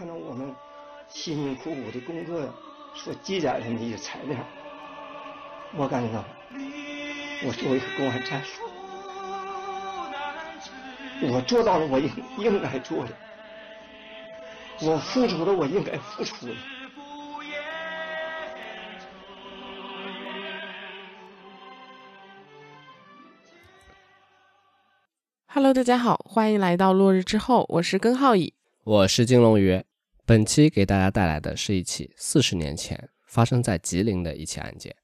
看到我们辛辛苦苦的工作所积攒的那些材料，我感觉到，我作为一个公安战士，我做到了我应应该做的，我付出了我应该付出的。Hello，大家好，欢迎来到落日之后，我是根浩乙，我是金龙鱼。本期给大家带来的是一起四十年前发生在吉林的一起案件。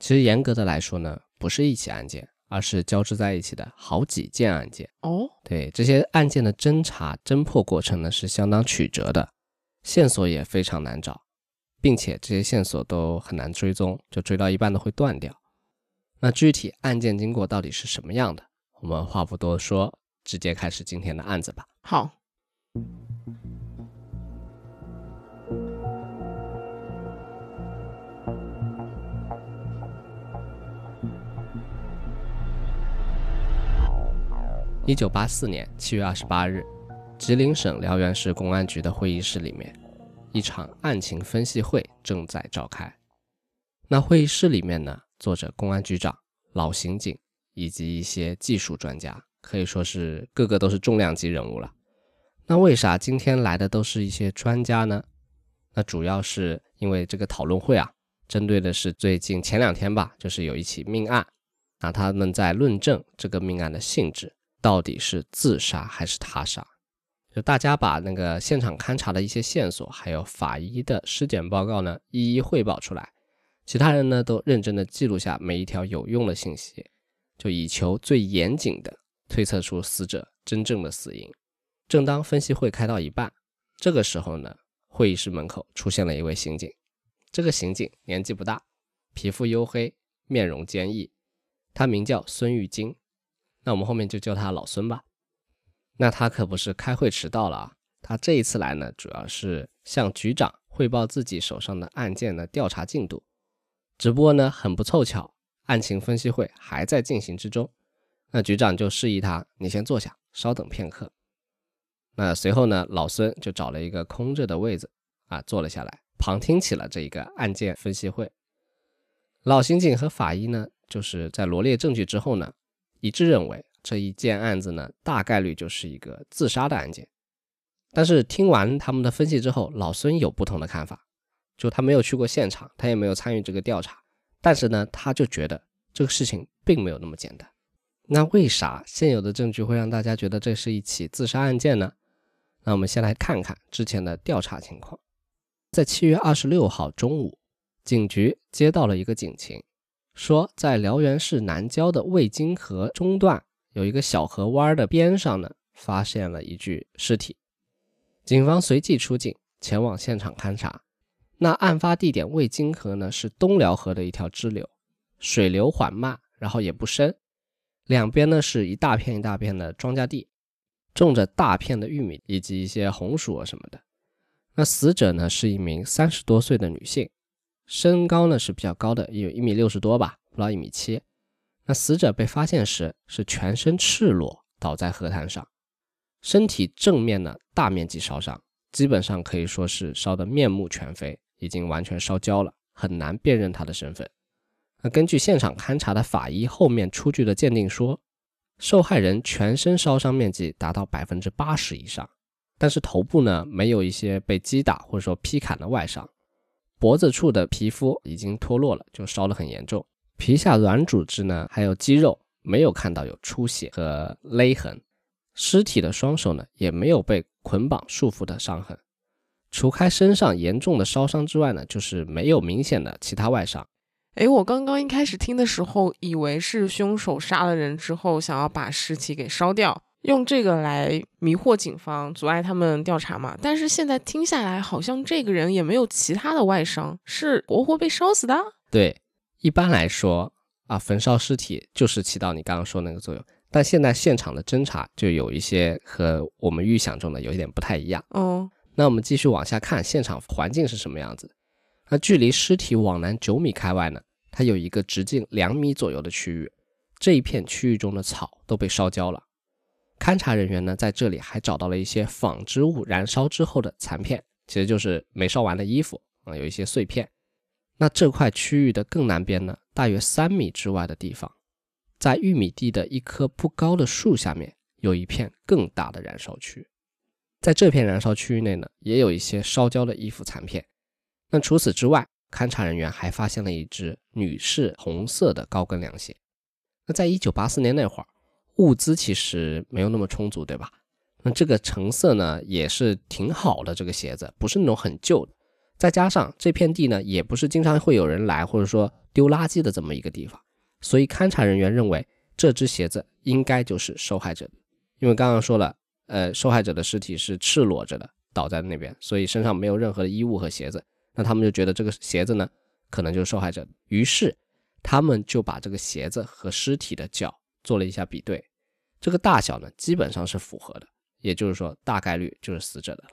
其实严格的来说呢，不是一起案件，而是交织在一起的好几件案件。哦，对，这些案件的侦查侦破过程呢是相当曲折的，线索也非常难找，并且这些线索都很难追踪，就追到一半都会断掉。那具体案件经过到底是什么样的？我们话不多说，直接开始今天的案子吧。好。一九八四年七月二十八日，吉林省辽源市公安局的会议室里面，一场案情分析会正在召开。那会议室里面呢，坐着公安局长、老刑警以及一些技术专家，可以说是个个都是重量级人物了。那为啥今天来的都是一些专家呢？那主要是因为这个讨论会啊，针对的是最近前两天吧，就是有一起命案，那他们在论证这个命案的性质。到底是自杀还是他杀？就大家把那个现场勘查的一些线索，还有法医的尸检报告呢，一一汇报出来。其他人呢，都认真的记录下每一条有用的信息，就以求最严谨的推测出死者真正的死因。正当分析会开到一半，这个时候呢，会议室门口出现了一位刑警。这个刑警年纪不大，皮肤黝黑，面容坚毅，他名叫孙玉金。那我们后面就叫他老孙吧。那他可不是开会迟到了啊，他这一次来呢，主要是向局长汇报自己手上的案件的调查进度。只不过呢，很不凑巧，案情分析会还在进行之中。那局长就示意他，你先坐下，稍等片刻。那随后呢，老孙就找了一个空着的位子啊，坐了下来，旁听起了这一个案件分析会。老刑警和法医呢，就是在罗列证据之后呢。一致认为这一件案子呢，大概率就是一个自杀的案件。但是听完他们的分析之后，老孙有不同的看法。就他没有去过现场，他也没有参与这个调查，但是呢，他就觉得这个事情并没有那么简单。那为啥现有的证据会让大家觉得这是一起自杀案件呢？那我们先来看看之前的调查情况。在七月二十六号中午，警局接到了一个警情。说，在辽源市南郊的渭金河中段有一个小河湾的边上呢，发现了一具尸体。警方随即出警，前往现场勘查。那案发地点渭金河呢，是东辽河的一条支流，水流缓慢，然后也不深，两边呢是一大片一大片的庄稼地，种着大片的玉米以及一些红薯啊什么的。那死者呢是一名三十多岁的女性。身高呢是比较高的，有一米六十多吧，不到一米七。那死者被发现时是全身赤裸倒在河滩上，身体正面呢大面积烧伤，基本上可以说是烧得面目全非，已经完全烧焦了，很难辨认他的身份。那根据现场勘查的法医后面出具的鉴定说，受害人全身烧伤面积达到百分之八十以上，但是头部呢没有一些被击打或者说劈砍的外伤。脖子处的皮肤已经脱落了，就烧得很严重。皮下软组织呢，还有肌肉没有看到有出血和勒痕。尸体的双手呢，也没有被捆绑束缚的伤痕。除开身上严重的烧伤之外呢，就是没有明显的其他外伤。哎，我刚刚一开始听的时候，以为是凶手杀了人之后，想要把尸体给烧掉。用这个来迷惑警方，阻碍他们调查嘛？但是现在听下来，好像这个人也没有其他的外伤，是活活被烧死的。对，一般来说啊，焚烧尸体就是起到你刚刚说那个作用。但现在现场的侦查就有一些和我们预想中的有一点不太一样。哦，那我们继续往下看，现场环境是什么样子？那距离尸体往南九米开外呢，它有一个直径两米左右的区域，这一片区域中的草都被烧焦了。勘察人员呢在这里还找到了一些纺织物燃烧之后的残片，其实就是没烧完的衣服啊，有一些碎片。那这块区域的更南边呢，大约三米之外的地方，在玉米地的一棵不高的树下面，有一片更大的燃烧区。在这片燃烧区域内呢，也有一些烧焦的衣服残片。那除此之外，勘察人员还发现了一只女士红色的高跟凉鞋。那在一九八四年那会儿，物资其实没有那么充足，对吧？那这个成色呢，也是挺好的，这个鞋子不是那种很旧的。再加上这片地呢，也不是经常会有人来，或者说丢垃圾的这么一个地方，所以勘察人员认为这只鞋子应该就是受害者，因为刚刚说了，呃，受害者的尸体是赤裸着的，倒在那边，所以身上没有任何的衣物和鞋子，那他们就觉得这个鞋子呢，可能就是受害者，于是他们就把这个鞋子和尸体的脚做了一下比对，这个大小呢基本上是符合的，也就是说大概率就是死者的了。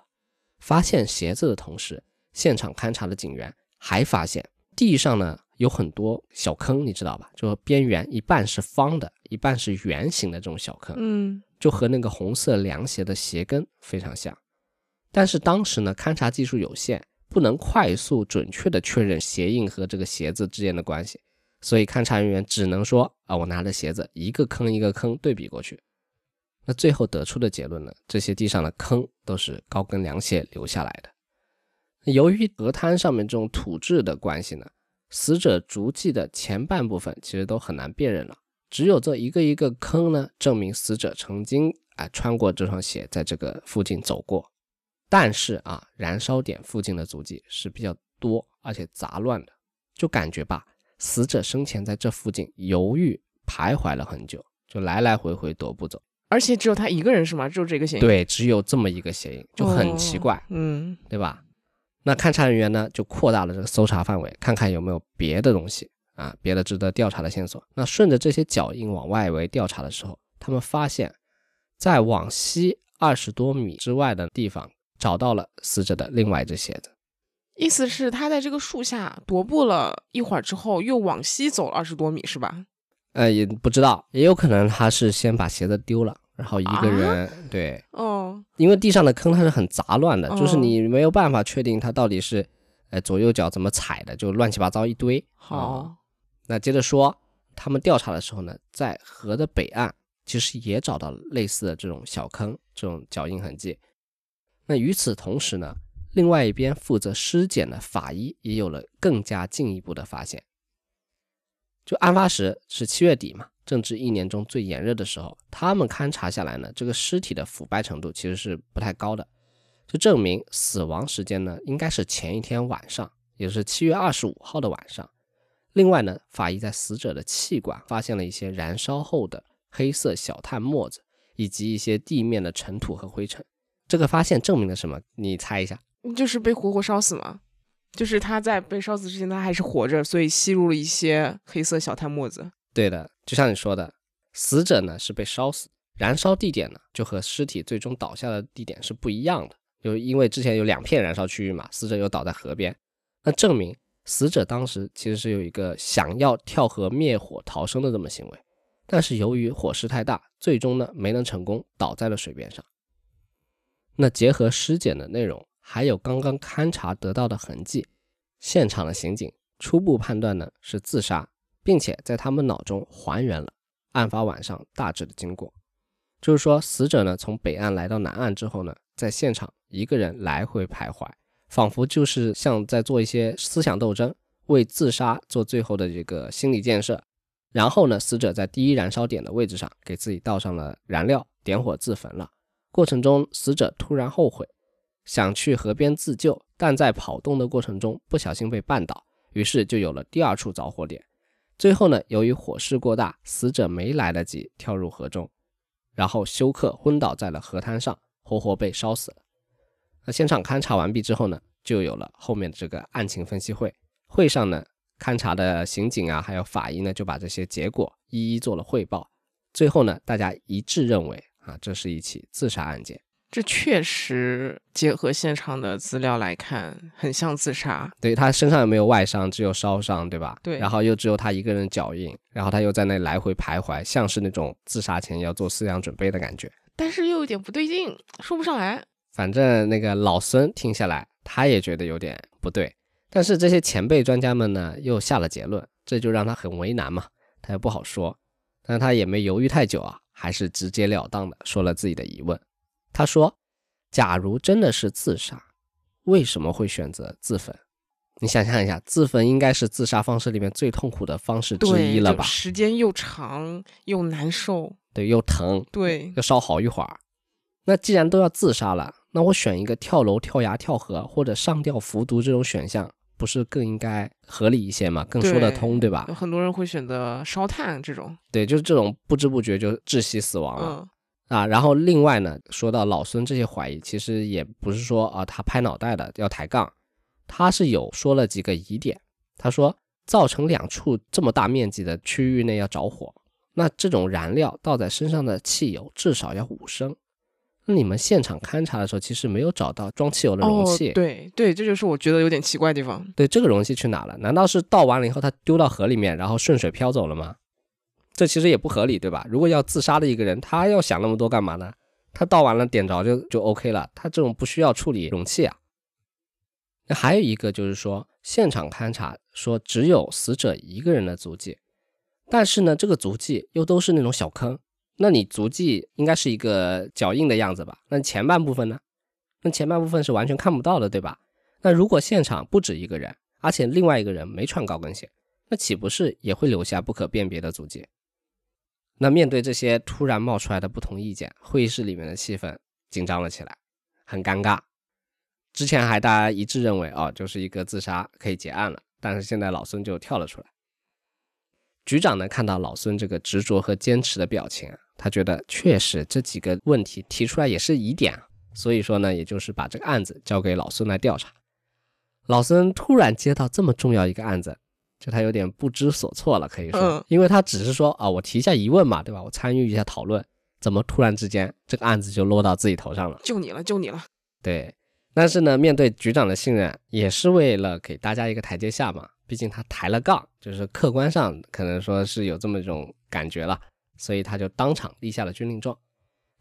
发现鞋子的同时。现场勘查的警员还发现地上呢有很多小坑，你知道吧？就边缘一半是方的，一半是圆形的这种小坑，嗯，就和那个红色凉鞋的鞋跟非常像。但是当时呢，勘察技术有限，不能快速准确的确认鞋印和这个鞋子之间的关系，所以勘察人员只能说啊，我拿着鞋子一个坑一个坑对比过去。那最后得出的结论呢，这些地上的坑都是高跟凉鞋留下来的。由于河滩上面这种土质的关系呢，死者足迹的前半部分其实都很难辨认了，只有这一个一个坑呢，证明死者曾经啊穿过这双鞋，在这个附近走过。但是啊，燃烧点附近的足迹是比较多而且杂乱的，就感觉吧，死者生前在这附近犹豫徘徊了很久，就来来回回踱步走。而且只有他一个人是吗？只有这个鞋印？对，只有这么一个鞋印，就很奇怪，嗯，对吧？那勘察人员呢，就扩大了这个搜查范围，看看有没有别的东西啊，别的值得调查的线索。那顺着这些脚印往外围调查的时候，他们发现，在往西二十多米之外的地方，找到了死者的另外一只鞋子。意思是他在这个树下踱步了一会儿之后，又往西走了二十多米，是吧？呃，也不知道，也有可能他是先把鞋子丢了。然后一个人对哦，因为地上的坑它是很杂乱的，就是你没有办法确定它到底是，呃左右脚怎么踩的，就乱七八糟一堆。好，那接着说，他们调查的时候呢，在河的北岸其实也找到了类似的这种小坑，这种脚印痕迹。那与此同时呢，另外一边负责尸检的法医也有了更加进一步的发现。就案发时是七月底嘛。正值一年中最炎热的时候，他们勘察下来呢，这个尸体的腐败程度其实是不太高的，就证明死亡时间呢应该是前一天晚上，也就是七月二十五号的晚上。另外呢，法医在死者的气管发现了一些燃烧后的黑色小炭沫子，以及一些地面的尘土和灰尘。这个发现证明了什么？你猜一下？就是被活活烧死吗？就是他在被烧死之前他还是活着，所以吸入了一些黑色小炭沫子。对的，就像你说的，死者呢是被烧死，燃烧地点呢就和尸体最终倒下的地点是不一样的，就因为之前有两片燃烧区域嘛，死者又倒在河边，那证明死者当时其实是有一个想要跳河灭火逃生的这么行为，但是由于火势太大，最终呢没能成功，倒在了水边上。那结合尸检的内容，还有刚刚勘察得到的痕迹，现场的刑警初步判断呢是自杀。并且在他们脑中还原了案发晚上大致的经过，就是说，死者呢从北岸来到南岸之后呢，在现场一个人来回徘徊，仿佛就是像在做一些思想斗争，为自杀做最后的这个心理建设。然后呢，死者在第一燃烧点的位置上给自己倒上了燃料，点火自焚了。过程中，死者突然后悔，想去河边自救，但在跑动的过程中不小心被绊倒，于是就有了第二处着火点。最后呢，由于火势过大，死者没来得及跳入河中，然后休克昏倒在了河滩上，活活被烧死了。那现场勘查完毕之后呢，就有了后面的这个案情分析会。会上呢，勘查的刑警啊，还有法医呢，就把这些结果一一做了汇报。最后呢，大家一致认为啊，这是一起自杀案件。这确实结合现场的资料来看，很像自杀。对他身上也没有外伤，只有烧伤，对吧？对。然后又只有他一个人脚印，然后他又在那来回徘徊，像是那种自杀前要做思想准备的感觉。但是又有点不对劲，说不上来。反正那个老孙听下来，他也觉得有点不对。但是这些前辈专家们呢，又下了结论，这就让他很为难嘛，他也不好说。但他也没犹豫太久啊，还是直截了当的说了自己的疑问。他说：“假如真的是自杀，为什么会选择自焚？你想象一下，自焚应该是自杀方式里面最痛苦的方式之一了吧？时间又长又难受，对，又疼，对，要烧好一会儿。那既然都要自杀了，那我选一个跳楼、跳崖、跳河或者上吊服毒这种选项。”不是更应该合理一些吗？更说得通，对吧？有很多人会选择烧炭这种，对，就是这种不知不觉就窒息死亡了啊。然后另外呢，说到老孙这些怀疑，其实也不是说啊他拍脑袋的要抬杠，他是有说了几个疑点。他说，造成两处这么大面积的区域内要着火，那这种燃料倒在身上的汽油至少要五升。那你们现场勘查的时候，其实没有找到装汽油的容器。对对，这就是我觉得有点奇怪的地方。对，这个容器去哪了？难道是倒完了以后，它丢到河里面，然后顺水漂走了吗？这其实也不合理，对吧？如果要自杀的一个人，他要想那么多干嘛呢？他倒完了点着就就 OK 了，他这种不需要处理容器啊。那还有一个就是说，现场勘查说只有死者一个人的足迹，但是呢，这个足迹又都是那种小坑。那你足迹应该是一个脚印的样子吧？那前半部分呢？那前半部分是完全看不到的，对吧？那如果现场不止一个人，而且另外一个人没穿高跟鞋，那岂不是也会留下不可辨别的足迹？那面对这些突然冒出来的不同意见，会议室里面的气氛紧张了起来，很尴尬。之前还大家一致认为，哦，就是一个自杀，可以结案了。但是现在老孙就跳了出来。局长呢，看到老孙这个执着和坚持的表情。他觉得确实这几个问题提出来也是疑点，所以说呢，也就是把这个案子交给老孙来调查。老孙突然接到这么重要一个案子，就他有点不知所措了，可以说，因为他只是说啊，我提一下疑问嘛，对吧？我参与一下讨论，怎么突然之间这个案子就落到自己头上了？就你了，就你了。对，但是呢，面对局长的信任，也是为了给大家一个台阶下嘛。毕竟他抬了杠，就是客观上可能说是有这么一种感觉了。所以他就当场立下了军令状。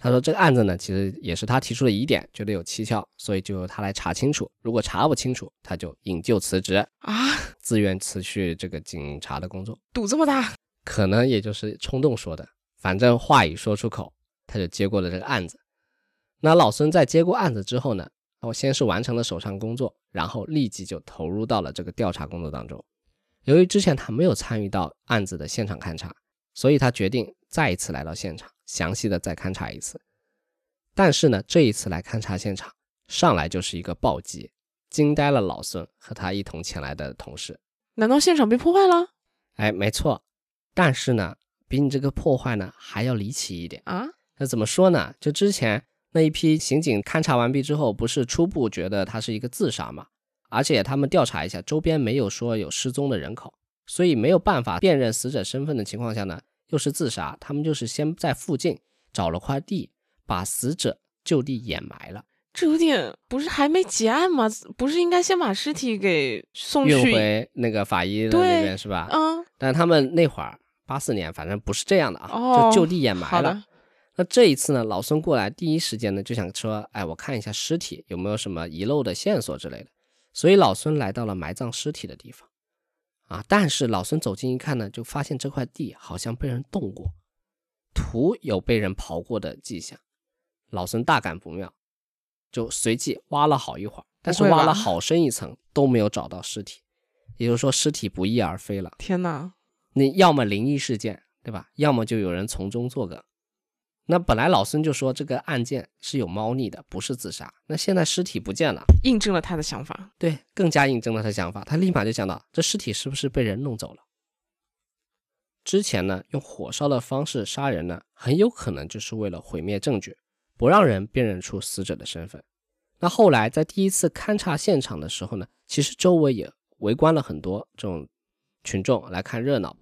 他说：“这个案子呢，其实也是他提出的疑点，觉得有蹊跷，所以就由他来查清楚。如果查不清楚，他就引咎辞职啊，自愿辞去这个警察的工作。赌这么大，可能也就是冲动说的。反正话已说出口，他就接过了这个案子。那老孙在接过案子之后呢，我先是完成了手上工作，然后立即就投入到了这个调查工作当中。由于之前他没有参与到案子的现场勘查，所以他决定。”再一次来到现场，详细的再勘察一次。但是呢，这一次来勘察现场，上来就是一个暴击，惊呆了老孙和他一同前来的同事。难道现场被破坏了？哎，没错。但是呢，比你这个破坏呢还要离奇一点啊。那怎么说呢？就之前那一批刑警勘察完毕之后，不是初步觉得他是一个自杀吗？而且他们调查一下，周边没有说有失踪的人口，所以没有办法辨认死者身份的情况下呢？又是自杀，他们就是先在附近找了块地，把死者就地掩埋了。这有点不是还没结案吗？不是应该先把尸体给送运回那个法医的那边是吧？嗯。但他们那会儿八四年，反正不是这样的啊，就就地掩埋了。那这一次呢，老孙过来第一时间呢就想说，哎，我看一下尸体有没有什么遗漏的线索之类的。所以老孙来到了埋葬尸体的地方。啊！但是老孙走近一看呢，就发现这块地好像被人动过，土有被人刨过的迹象。老孙大感不妙，就随即挖了好一会儿，但是挖了好深一层都没有找到尸体，也就是说尸体不翼而飞了。天哪！你要么灵异事件，对吧？要么就有人从中作梗。那本来老孙就说这个案件是有猫腻的，不是自杀。那现在尸体不见了，印证了他的想法。对，更加印证了他的想法。他立马就想到，这尸体是不是被人弄走了？之前呢，用火烧的方式杀人呢，很有可能就是为了毁灭证据，不让人辨认出死者的身份。那后来在第一次勘察现场的时候呢，其实周围也围观了很多这种群众来看热闹。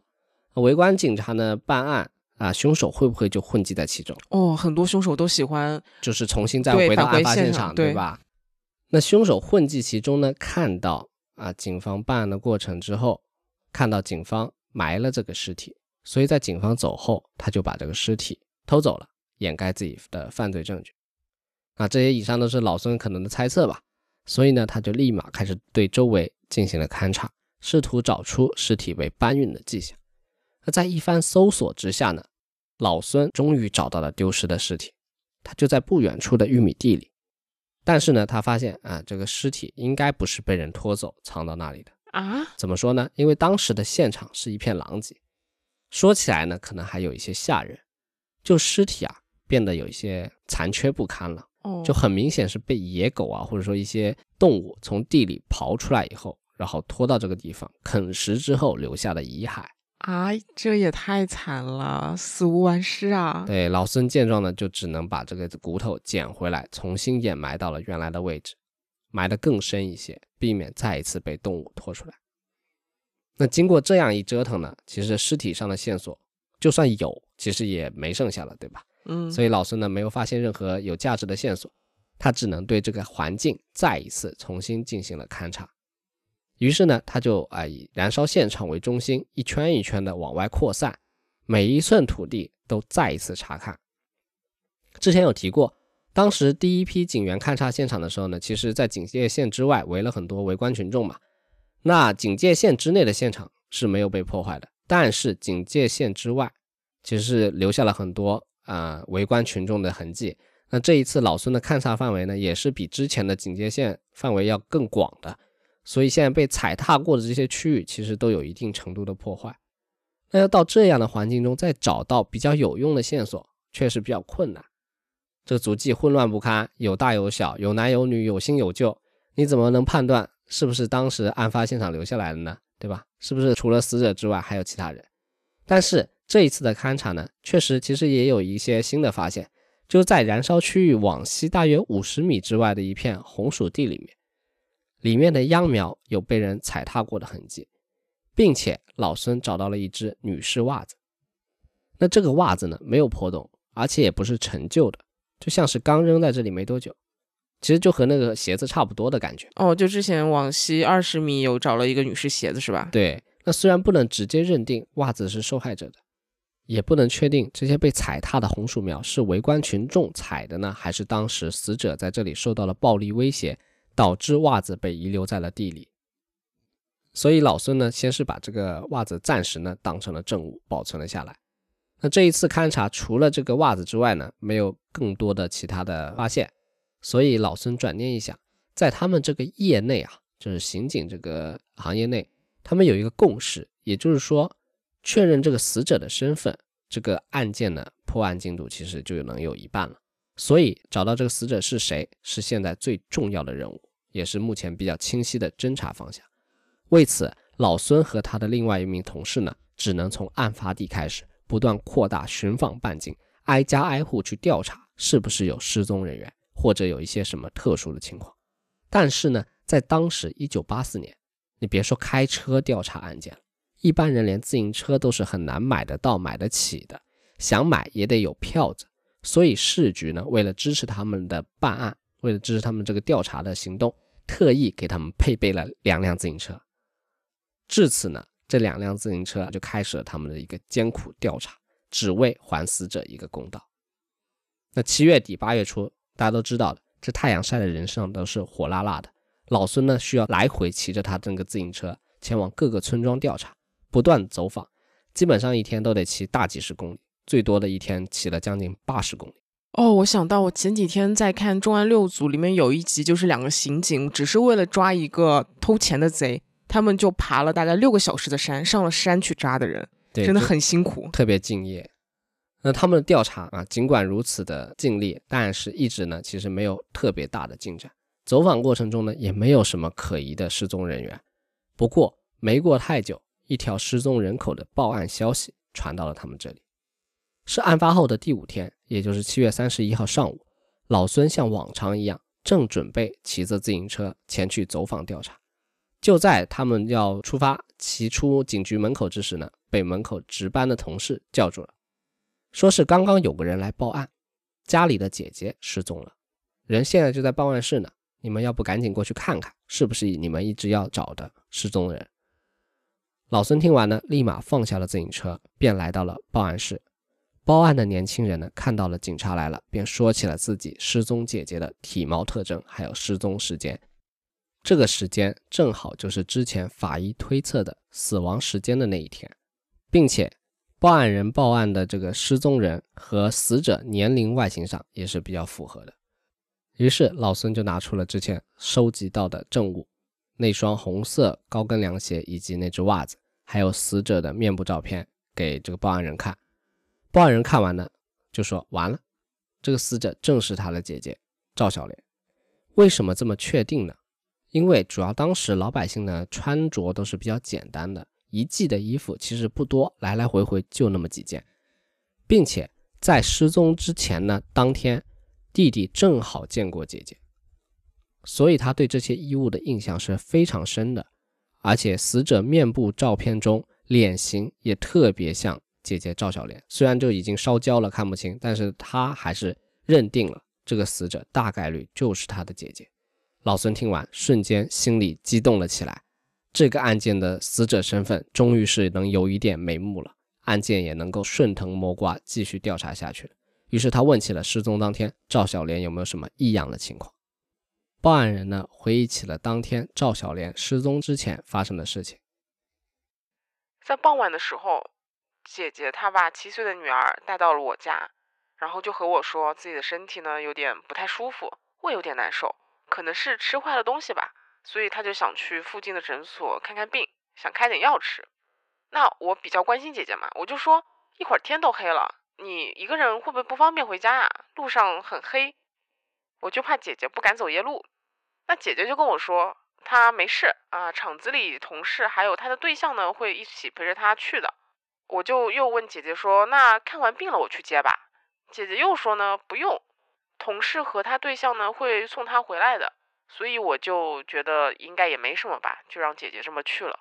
围观警察呢办案。啊，凶手会不会就混迹在其中？哦，很多凶手都喜欢，就是重新再回到案发现场，对吧？那凶手混迹其中呢，看到啊，警方办案的过程之后，看到警方埋了这个尸体，所以在警方走后，他就把这个尸体偷走了，掩盖自己的犯罪证据。啊，这些以上都是老孙可能的猜测吧。所以呢，他就立马开始对周围进行了勘察，试图找出尸体被搬运的迹象。那在一番搜索之下呢，老孙终于找到了丢失的尸体，他就在不远处的玉米地里。但是呢，他发现啊，这个尸体应该不是被人拖走藏到那里的啊？怎么说呢？因为当时的现场是一片狼藉，说起来呢，可能还有一些吓人，就尸体啊变得有一些残缺不堪了。哦，就很明显是被野狗啊，或者说一些动物从地里刨出来以后，然后拖到这个地方啃食之后留下的遗骸啊！这也太惨了，死无完尸啊！对，老孙见状呢，就只能把这个骨头捡回来，重新掩埋到了原来的位置，埋得更深一些，避免再一次被动物拖出来。那经过这样一折腾呢，其实尸体上的线索就算有，其实也没剩下了，对吧？嗯，所以老孙呢没有发现任何有价值的线索，他只能对这个环境再一次重新进行了勘察。于是呢，他就啊以燃烧现场为中心，一圈一圈的往外扩散，每一寸土地都再一次查看。之前有提过，当时第一批警员勘察现场的时候呢，其实在警戒线之外围了很多围观群众嘛。那警戒线之内的现场是没有被破坏的，但是警戒线之外其实是留下了很多。啊，围观群众的痕迹。那这一次老孙的勘察范围呢，也是比之前的警戒线范围要更广的。所以现在被踩踏过的这些区域，其实都有一定程度的破坏。那要到这样的环境中再找到比较有用的线索，确实比较困难。这个足迹混乱不堪，有大有小，有男有女，有新有旧，你怎么能判断是不是当时案发现场留下来的呢？对吧？是不是除了死者之外还有其他人？但是。这一次的勘察呢，确实其实也有一些新的发现，就在燃烧区域往西大约五十米之外的一片红薯地里面，里面的秧苗有被人踩踏过的痕迹，并且老孙找到了一只女士袜子。那这个袜子呢，没有破洞，而且也不是陈旧的，就像是刚扔在这里没多久，其实就和那个鞋子差不多的感觉。哦，就之前往西二十米有找了一个女士鞋子是吧？对，那虽然不能直接认定袜子是受害者的。也不能确定这些被踩踏的红薯苗是围观群众踩的呢，还是当时死者在这里受到了暴力威胁，导致袜子被遗留在了地里。所以老孙呢，先是把这个袜子暂时呢当成了证物保存了下来。那这一次勘察，除了这个袜子之外呢，没有更多的其他的发现。所以老孙转念一想，在他们这个业内啊，就是刑警这个行业内，他们有一个共识，也就是说。确认这个死者的身份，这个案件呢破案进度其实就能有一半了。所以找到这个死者是谁，是现在最重要的任务，也是目前比较清晰的侦查方向。为此，老孙和他的另外一名同事呢，只能从案发地开始，不断扩大寻访半径，挨家挨户去调查是不是有失踪人员，或者有一些什么特殊的情况。但是呢，在当时一九八四年，你别说开车调查案件。一般人连自行车都是很难买得到、买得起的，想买也得有票子。所以市局呢，为了支持他们的办案，为了支持他们这个调查的行动，特意给他们配备了两辆自行车。至此呢，这两辆自行车就开始了他们的一个艰苦调查，只为还死者一个公道。那七月底八月初，大家都知道的，这太阳晒的人身上都是火辣辣的。老孙呢，需要来回骑着他这个自行车前往各个村庄调查。不断走访，基本上一天都得骑大几十公里，最多的一天骑了将近八十公里。哦，我想到我前几天在看《重案六组》里面有一集，就是两个刑警只是为了抓一个偷钱的贼，他们就爬了大概六个小时的山，上了山去抓的人，真的很辛苦，特别敬业。那他们的调查啊，尽管如此的尽力，但是一直呢，其实没有特别大的进展。走访过程中呢，也没有什么可疑的失踪人员。不过没过太久。一条失踪人口的报案消息传到了他们这里，是案发后的第五天，也就是七月三十一号上午，老孙像往常一样，正准备骑着自行车前去走访调查。就在他们要出发骑出警局门口之时呢，被门口值班的同事叫住了，说是刚刚有个人来报案，家里的姐姐失踪了，人现在就在报案室呢，你们要不赶紧过去看看，是不是你们一直要找的失踪人？老孙听完呢，立马放下了自行车，便来到了报案室。报案的年轻人呢，看到了警察来了，便说起了自己失踪姐姐的体貌特征，还有失踪时间。这个时间正好就是之前法医推测的死亡时间的那一天，并且报案人报案的这个失踪人和死者年龄、外形上也是比较符合的。于是老孙就拿出了之前收集到的证物，那双红色高跟凉鞋以及那只袜子，还有死者的面部照片，给这个报案人看。报案人看完呢，就说：“完了，这个死者正是他的姐姐赵小莲。为什么这么确定呢？因为主要当时老百姓呢穿着都是比较简单的，一季的衣服其实不多，来来回回就那么几件，并且在失踪之前呢，当天弟弟正好见过姐姐，所以他对这些衣物的印象是非常深的。而且死者面部照片中脸型也特别像。”姐姐赵小莲虽然就已经烧焦了看不清，但是他还是认定了这个死者大概率就是他的姐姐。老孙听完，瞬间心里激动了起来。这个案件的死者身份终于是能有一点眉目了，案件也能够顺藤摸瓜继续调查下去了。于是他问起了失踪当天赵小莲有没有什么异样的情况。报案人呢回忆起了当天赵小莲失踪之前发生的事情，在傍晚的时候。姐姐她把七岁的女儿带到了我家，然后就和我说自己的身体呢有点不太舒服，胃有点难受，可能是吃坏了东西吧，所以她就想去附近的诊所看看病，想开点药吃。那我比较关心姐姐嘛，我就说一会儿天都黑了，你一个人会不会不方便回家呀？路上很黑，我就怕姐姐不敢走夜路。那姐姐就跟我说她没事啊，厂子里同事还有她的对象呢会一起陪着她去的。我就又问姐姐说：“那看完病了，我去接吧。”姐姐又说呢：“不用，同事和他对象呢会送他回来的。”所以我就觉得应该也没什么吧，就让姐姐这么去了。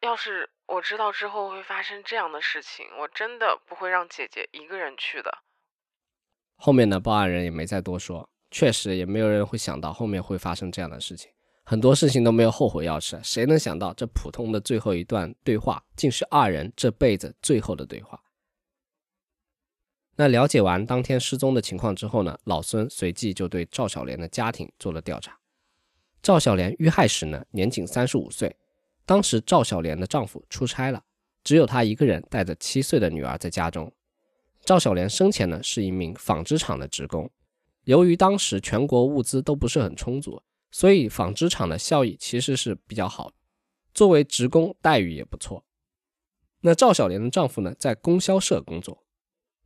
要是我知道之后会发生这样的事情，我真的不会让姐姐一个人去的。后面的报案人也没再多说，确实也没有人会想到后面会发生这样的事情。很多事情都没有后悔药吃，谁能想到这普通的最后一段对话，竟是二人这辈子最后的对话？那了解完当天失踪的情况之后呢，老孙随即就对赵小莲的家庭做了调查。赵小莲遇害时呢，年仅三十五岁，当时赵小莲的丈夫出差了，只有她一个人带着七岁的女儿在家中。赵小莲生前呢是一名纺织厂的职工，由于当时全国物资都不是很充足。所以纺织厂的效益其实是比较好，作为职工待遇也不错。那赵小莲的丈夫呢，在供销社工作，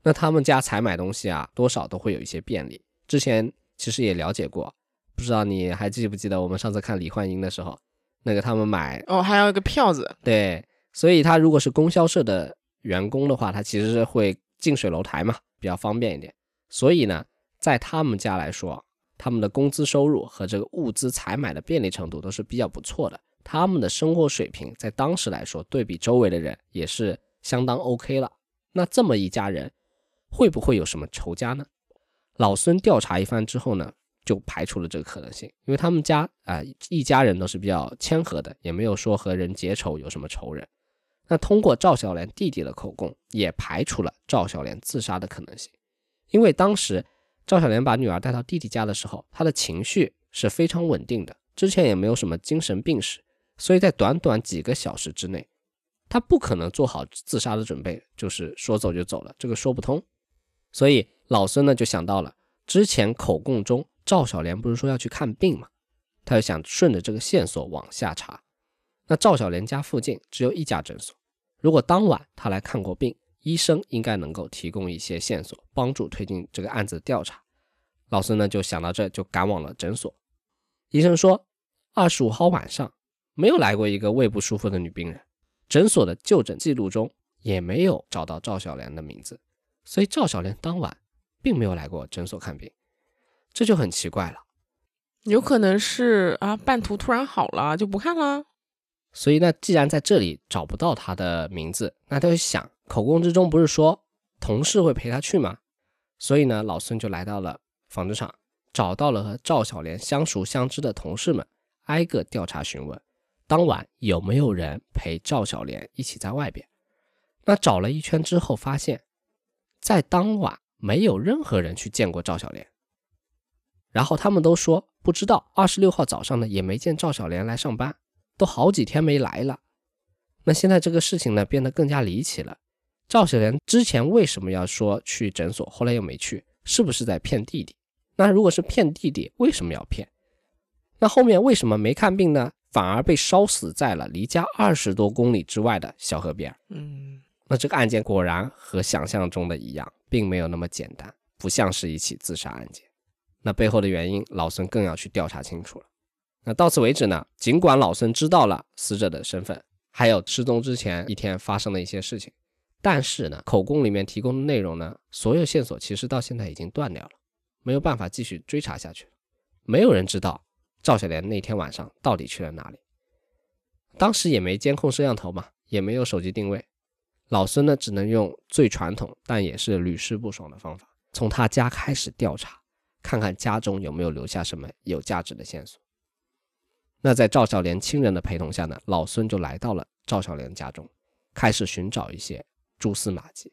那他们家采买东西啊，多少都会有一些便利。之前其实也了解过，不知道你还记不记得我们上次看李焕英的时候，那个他们买哦，还有一个票子。对，所以他如果是供销社的员工的话，他其实是会近水楼台嘛，比较方便一点。所以呢，在他们家来说。他们的工资收入和这个物资采买的便利程度都是比较不错的，他们的生活水平在当时来说，对比周围的人也是相当 OK 了。那这么一家人会不会有什么仇家呢？老孙调查一番之后呢，就排除了这个可能性，因为他们家啊一家人都是比较谦和的，也没有说和人结仇有什么仇人。那通过赵小莲弟弟的口供，也排除了赵小莲自杀的可能性，因为当时。赵小莲把女儿带到弟弟家的时候，她的情绪是非常稳定的，之前也没有什么精神病史，所以在短短几个小时之内，她不可能做好自杀的准备，就是说走就走了，这个说不通。所以老孙呢就想到了之前口供中赵小莲不是说要去看病吗？他就想顺着这个线索往下查。那赵小莲家附近只有一家诊所，如果当晚他来看过病。医生应该能够提供一些线索，帮助推进这个案子的调查。老孙呢就想到这就赶往了诊所。医生说，二十五号晚上没有来过一个胃不舒服的女病人，诊所的就诊记录中也没有找到赵小莲的名字，所以赵小莲当晚并没有来过诊所看病，这就很奇怪了。有可能是啊，半途突然好了就不看了。所以呢，既然在这里找不到他的名字，那他就想。口供之中不是说同事会陪他去吗？所以呢，老孙就来到了纺织厂，找到了和赵小莲相熟相知的同事们，挨个调查询问，当晚有没有人陪赵小莲一起在外边。那找了一圈之后，发现在当晚没有任何人去见过赵小莲。然后他们都说不知道，二十六号早上呢也没见赵小莲来上班，都好几天没来了。那现在这个事情呢变得更加离奇了。赵小莲之前为什么要说去诊所，后来又没去？是不是在骗弟弟？那如果是骗弟弟，为什么要骗？那后面为什么没看病呢？反而被烧死在了离家二十多公里之外的小河边？嗯，那这个案件果然和想象中的一样，并没有那么简单，不像是一起自杀案件。那背后的原因，老孙更要去调查清楚了。那到此为止呢？尽管老孙知道了死者的身份，还有失踪之前一天发生的一些事情，但是呢，口供里面提供的内容呢，所有线索其实到现在已经断掉了，没有办法继续追查下去。没有人知道赵小莲那天晚上到底去了哪里。当时也没监控摄像头嘛，也没有手机定位。老孙呢，只能用最传统但也是屡试不爽的方法，从他家开始调查。看看家中有没有留下什么有价值的线索。那在赵小莲亲人的陪同下呢，老孙就来到了赵小莲家中，开始寻找一些蛛丝马迹。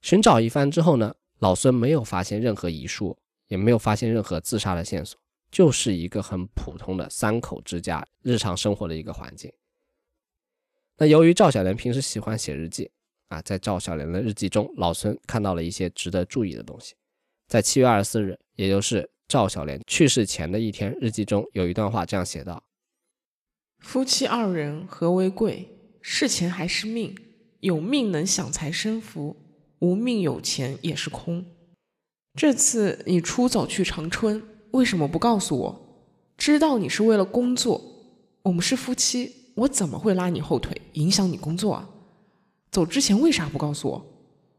寻找一番之后呢，老孙没有发现任何遗书，也没有发现任何自杀的线索，就是一个很普通的三口之家日常生活的一个环境。那由于赵小莲平时喜欢写日记啊，在赵小莲的日记中，老孙看到了一些值得注意的东西。在七月二十四日，也就是赵小莲去世前的一天，日记中有一段话这样写道：“夫妻二人和为贵？是钱还是命？有命能享财生福，无命有钱也是空。这次你出走去长春，为什么不告诉我？知道你是为了工作，我们是夫妻，我怎么会拉你后腿，影响你工作啊？走之前为啥不告诉我？”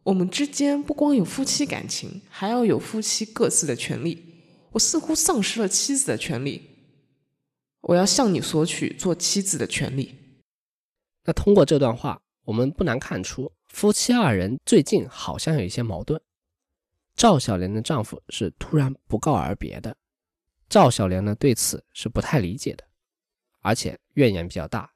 我们之间不光有夫妻感情，还要有夫妻各自的权利。我似乎丧失了妻子的权利，我要向你索取做妻子的权利。那通过这段话，我们不难看出，夫妻二人最近好像有一些矛盾。赵小莲的丈夫是突然不告而别的，赵小莲呢对此是不太理解的，而且怨言比较大。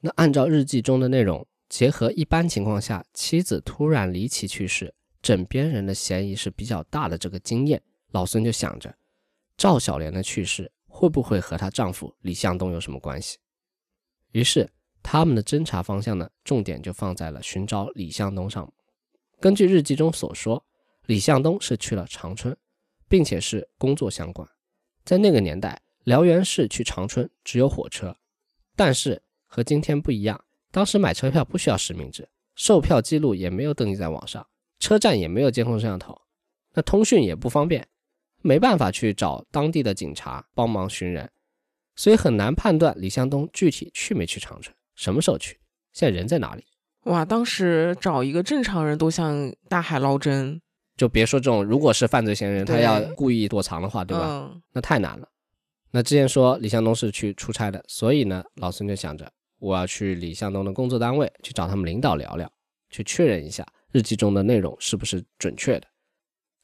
那按照日记中的内容。结合一般情况下，妻子突然离奇去世，枕边人的嫌疑是比较大的。这个经验，老孙就想着，赵小莲的去世会不会和她丈夫李向东有什么关系？于是，他们的侦查方向呢，重点就放在了寻找李向东上。根据日记中所说，李向东是去了长春，并且是工作相关。在那个年代，辽源市去长春只有火车，但是和今天不一样。当时买车票不需要实名制，售票记录也没有登记在网上，车站也没有监控摄像头，那通讯也不方便，没办法去找当地的警察帮忙寻人，所以很难判断李向东具体去没去长春，什么时候去，现在人在哪里？哇，当时找一个正常人都像大海捞针，就别说这种，如果是犯罪嫌疑人，他要故意躲藏的话，对吧？那太难了。那之前说李向东是去出差的，所以呢，老孙就想着。我要去李向东的工作单位去找他们领导聊聊，去确认一下日记中的内容是不是准确的。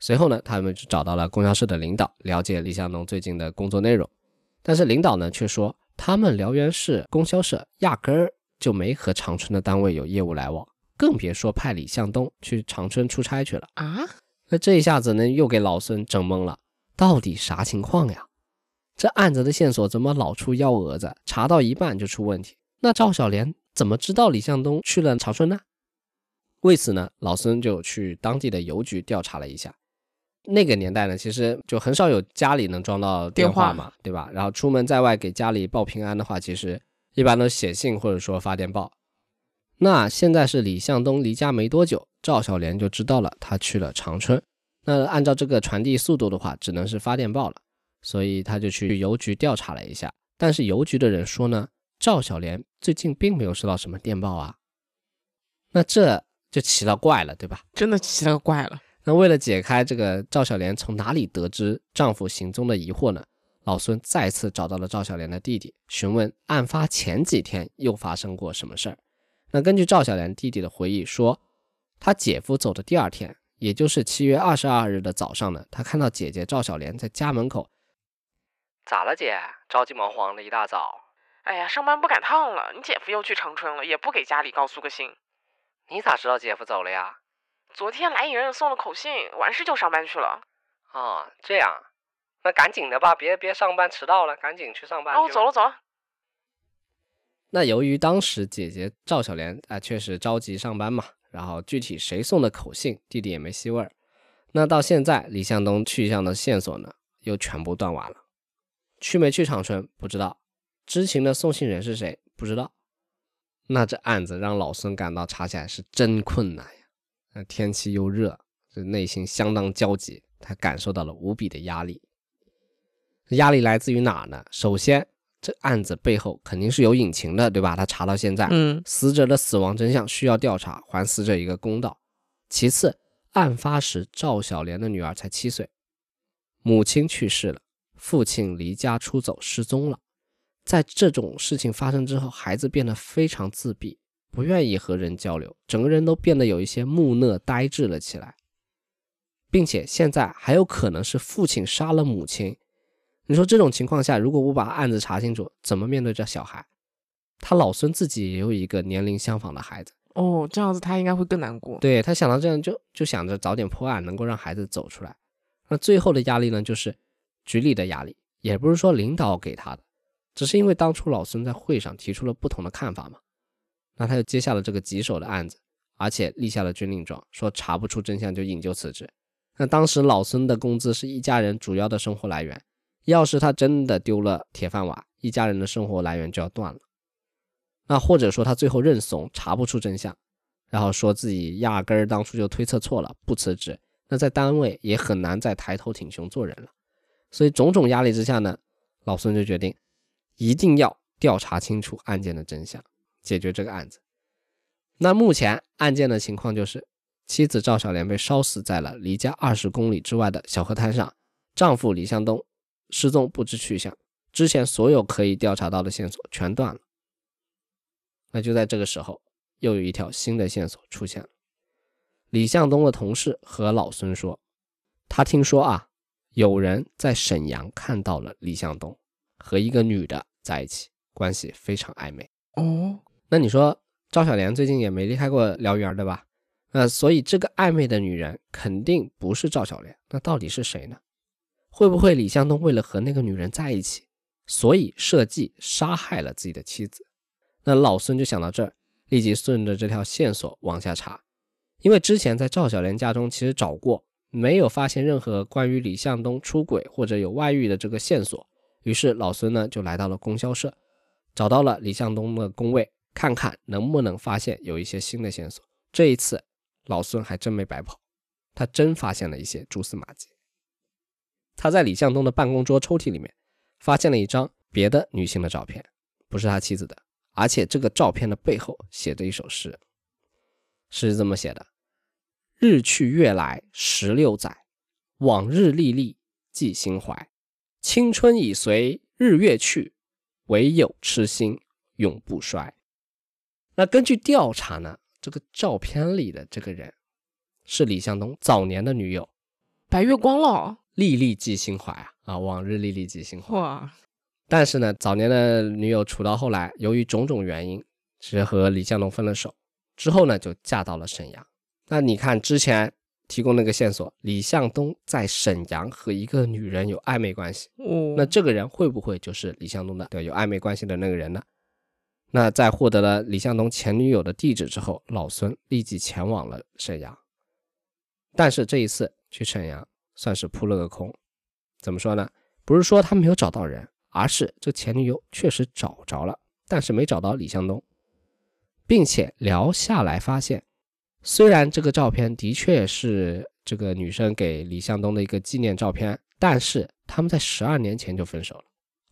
随后呢，他们就找到了供销社的领导，了解李向东最近的工作内容。但是领导呢却说，他们辽源市供销社压根儿就没和长春的单位有业务来往，更别说派李向东去长春出差去了啊！那这一下子呢，又给老孙整懵了，到底啥情况呀？这案子的线索怎么老出幺蛾子？查到一半就出问题？那赵小莲怎么知道李向东去了长春呢？为此呢，老孙就去当地的邮局调查了一下。那个年代呢，其实就很少有家里能装到电话嘛，对吧？然后出门在外给家里报平安的话，其实一般都写信或者说发电报。那现在是李向东离家没多久，赵小莲就知道了他去了长春。那按照这个传递速度的话，只能是发电报了。所以他就去邮局调查了一下，但是邮局的人说呢。赵小莲最近并没有收到什么电报啊，那这就奇了怪了，对吧？真的奇了怪了。那为了解开这个赵小莲从哪里得知丈夫行踪的疑惑呢，老孙再次找到了赵小莲的弟弟，询问案发前几天又发生过什么事儿。那根据赵小莲弟弟的回忆说，他姐夫走的第二天，也就是七月二十二日的早上呢，他看到姐姐赵小莲在家门口。咋了，姐？着急忙慌的一大早。哎呀，上班不赶趟了。你姐夫又去长春了，也不给家里告诉个信。你咋知道姐夫走了呀？昨天来引人送了口信，完事就上班去了。啊，这样，那赶紧的吧，别别上班迟到了，赶紧去上班。哦，走了走了。那由于当时姐姐赵小莲啊确实着急上班嘛，然后具体谁送的口信，弟弟也没吸味儿。那到现在李向东去向的线索呢，又全部断完了。去没去长春不知道，知情的送信人是谁不知道。那这案子让老孙感到查起来是真困难呀。那天气又热，这内心相当焦急，他感受到了无比的压力。压力来自于哪呢？首先。这案子背后肯定是有隐情的，对吧？他查到现在，嗯，死者的死亡真相需要调查，还死者一个公道。其次，案发时赵小莲的女儿才七岁，母亲去世了，父亲离家出走失踪了。在这种事情发生之后，孩子变得非常自闭，不愿意和人交流，整个人都变得有一些木讷呆滞了起来，并且现在还有可能是父亲杀了母亲。你说这种情况下，如果我把案子查清楚，怎么面对这小孩？他老孙自己也有一个年龄相仿的孩子哦，这样子他应该会更难过。对他想到这样，就就想着早点破案，能够让孩子走出来。那最后的压力呢，就是局里的压力，也不是说领导给他的，只是因为当初老孙在会上提出了不同的看法嘛。那他就接下了这个棘手的案子，而且立下了军令状，说查不出真相就引咎辞职。那当时老孙的工资是一家人主要的生活来源。要是他真的丢了铁饭碗，一家人的生活来源就要断了。那或者说他最后认怂，查不出真相，然后说自己压根儿当初就推测错了，不辞职，那在单位也很难再抬头挺胸做人了。所以种种压力之下呢，老孙就决定一定要调查清楚案件的真相，解决这个案子。那目前案件的情况就是，妻子赵小莲被烧死在了离家二十公里之外的小河滩上，丈夫李向东。失踪不知去向，之前所有可以调查到的线索全断了。那就在这个时候，又有一条新的线索出现了。李向东的同事和老孙说，他听说啊，有人在沈阳看到了李向东和一个女的在一起，关系非常暧昧。哦，那你说赵小莲最近也没离开过辽源，对吧？那所以这个暧昧的女人肯定不是赵小莲，那到底是谁呢？会不会李向东为了和那个女人在一起，所以设计杀害了自己的妻子？那老孙就想到这儿，立即顺着这条线索往下查。因为之前在赵小莲家中其实找过，没有发现任何关于李向东出轨或者有外遇的这个线索。于是老孙呢就来到了供销社，找到了李向东的工位，看看能不能发现有一些新的线索。这一次老孙还真没白跑，他真发现了一些蛛丝马迹。他在李向东的办公桌抽屉里面发现了一张别的女性的照片，不是他妻子的，而且这个照片的背后写着一首诗，是这么写的：“日去月来十六载，往日历历记心怀。青春已随日月去，唯有痴心永不衰。”那根据调查呢，这个照片里的这个人是李向东早年的女友，白月光了。历历记心怀啊啊，往日历历记心怀。哇！但是呢，早年的女友处到后来，由于种种原因，是和李向东分了手。之后呢，就嫁到了沈阳。那你看之前提供那个线索，李向东在沈阳和一个女人有暧昧关系。哦，那这个人会不会就是李向东的对有暧昧关系的那个人呢？那在获得了李向东前女友的地址之后，老孙立即前往了沈阳。但是这一次去沈阳。算是扑了个空，怎么说呢？不是说他没有找到人，而是这前女友确实找着了，但是没找到李向东，并且聊下来发现，虽然这个照片的确是这个女生给李向东的一个纪念照片，但是他们在十二年前就分手了，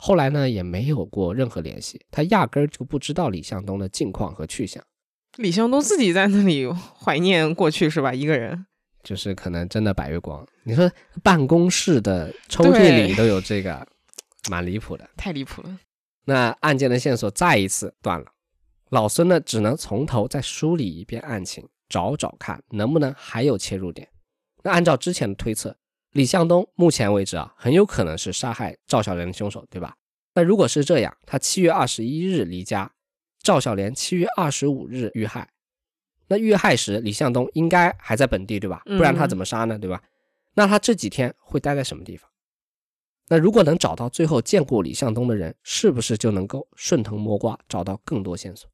后来呢也没有过任何联系，他压根儿就不知道李向东的近况和去向。李向东自己在那里怀念过去是吧？一个人。就是可能真的白月光，你说办公室的抽屉里都有这个，蛮离谱的，太离谱了。那案件的线索再一次断了，老孙呢只能从头再梳理一遍案情，找找看能不能还有切入点。那按照之前的推测，李向东目前为止啊，很有可能是杀害赵小莲的凶手，对吧？那如果是这样，他七月二十一日离家，赵小莲七月二十五日遇害。那遇害时李向东应该还在本地，对吧？不然他怎么杀呢？对吧？那他这几天会待在什么地方？那如果能找到最后见过李向东的人，是不是就能够顺藤摸瓜找到更多线索？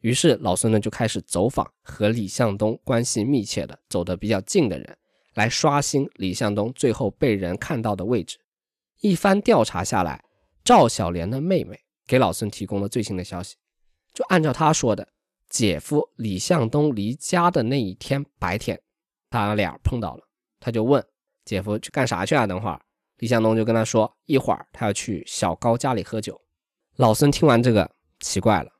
于是老孙呢就开始走访和李向东关系密切的、走得比较近的人，来刷新李向东最后被人看到的位置。一番调查下来，赵小莲的妹妹给老孙提供了最新的消息，就按照他说的，姐夫李向东离家的那一天白天，他俩碰到了，他就问姐夫去干啥去啊？等会儿。李向东就跟他说：“一会儿他要去小高家里喝酒。”老孙听完这个奇怪了，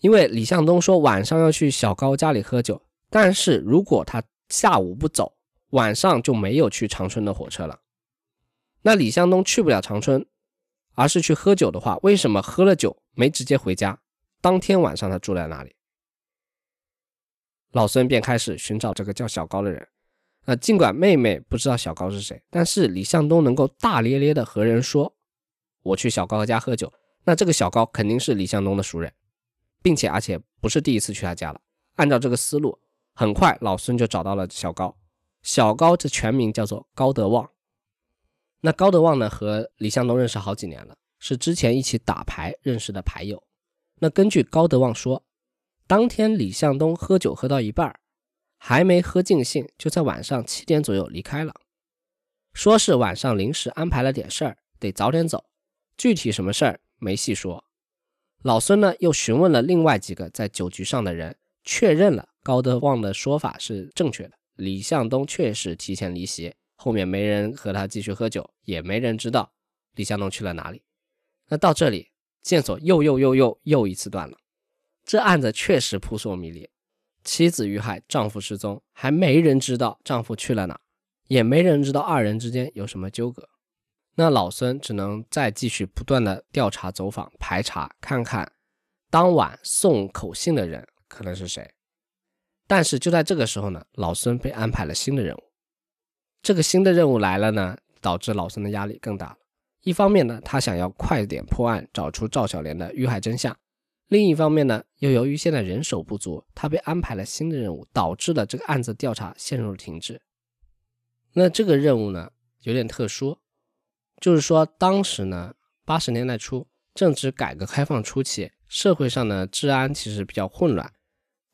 因为李向东说晚上要去小高家里喝酒，但是如果他下午不走，晚上就没有去长春的火车了。那李向东去不了长春，而是去喝酒的话，为什么喝了酒没直接回家？当天晚上他住在哪里？老孙便开始寻找这个叫小高的人。那尽管妹妹不知道小高是谁，但是李向东能够大咧咧的和人说我去小高家喝酒，那这个小高肯定是李向东的熟人，并且而且不是第一次去他家了。按照这个思路，很快老孙就找到了小高。小高这全名叫做高德旺。那高德旺呢和李向东认识好几年了，是之前一起打牌认识的牌友。那根据高德旺说，当天李向东喝酒喝到一半还没喝尽兴，就在晚上七点左右离开了。说是晚上临时安排了点事儿，得早点走。具体什么事儿没细说。老孙呢又询问了另外几个在酒局上的人，确认了高德旺的说法是正确的。李向东确实提前离席，后面没人和他继续喝酒，也没人知道李向东去了哪里。那到这里，线索又又又又又一次断了。这案子确实扑朔迷离。妻子遇害，丈夫失踪，还没人知道丈夫去了哪，也没人知道二人之间有什么纠葛。那老孙只能再继续不断的调查、走访、排查，看看当晚送口信的人可能是谁。但是就在这个时候呢，老孙被安排了新的任务。这个新的任务来了呢，导致老孙的压力更大了。一方面呢，他想要快点破案，找出赵小莲的遇害真相。另一方面呢，又由于现在人手不足，他被安排了新的任务，导致了这个案子调查陷入了停滞。那这个任务呢，有点特殊，就是说当时呢，八十年代初正值改革开放初期，社会上呢治安其实比较混乱，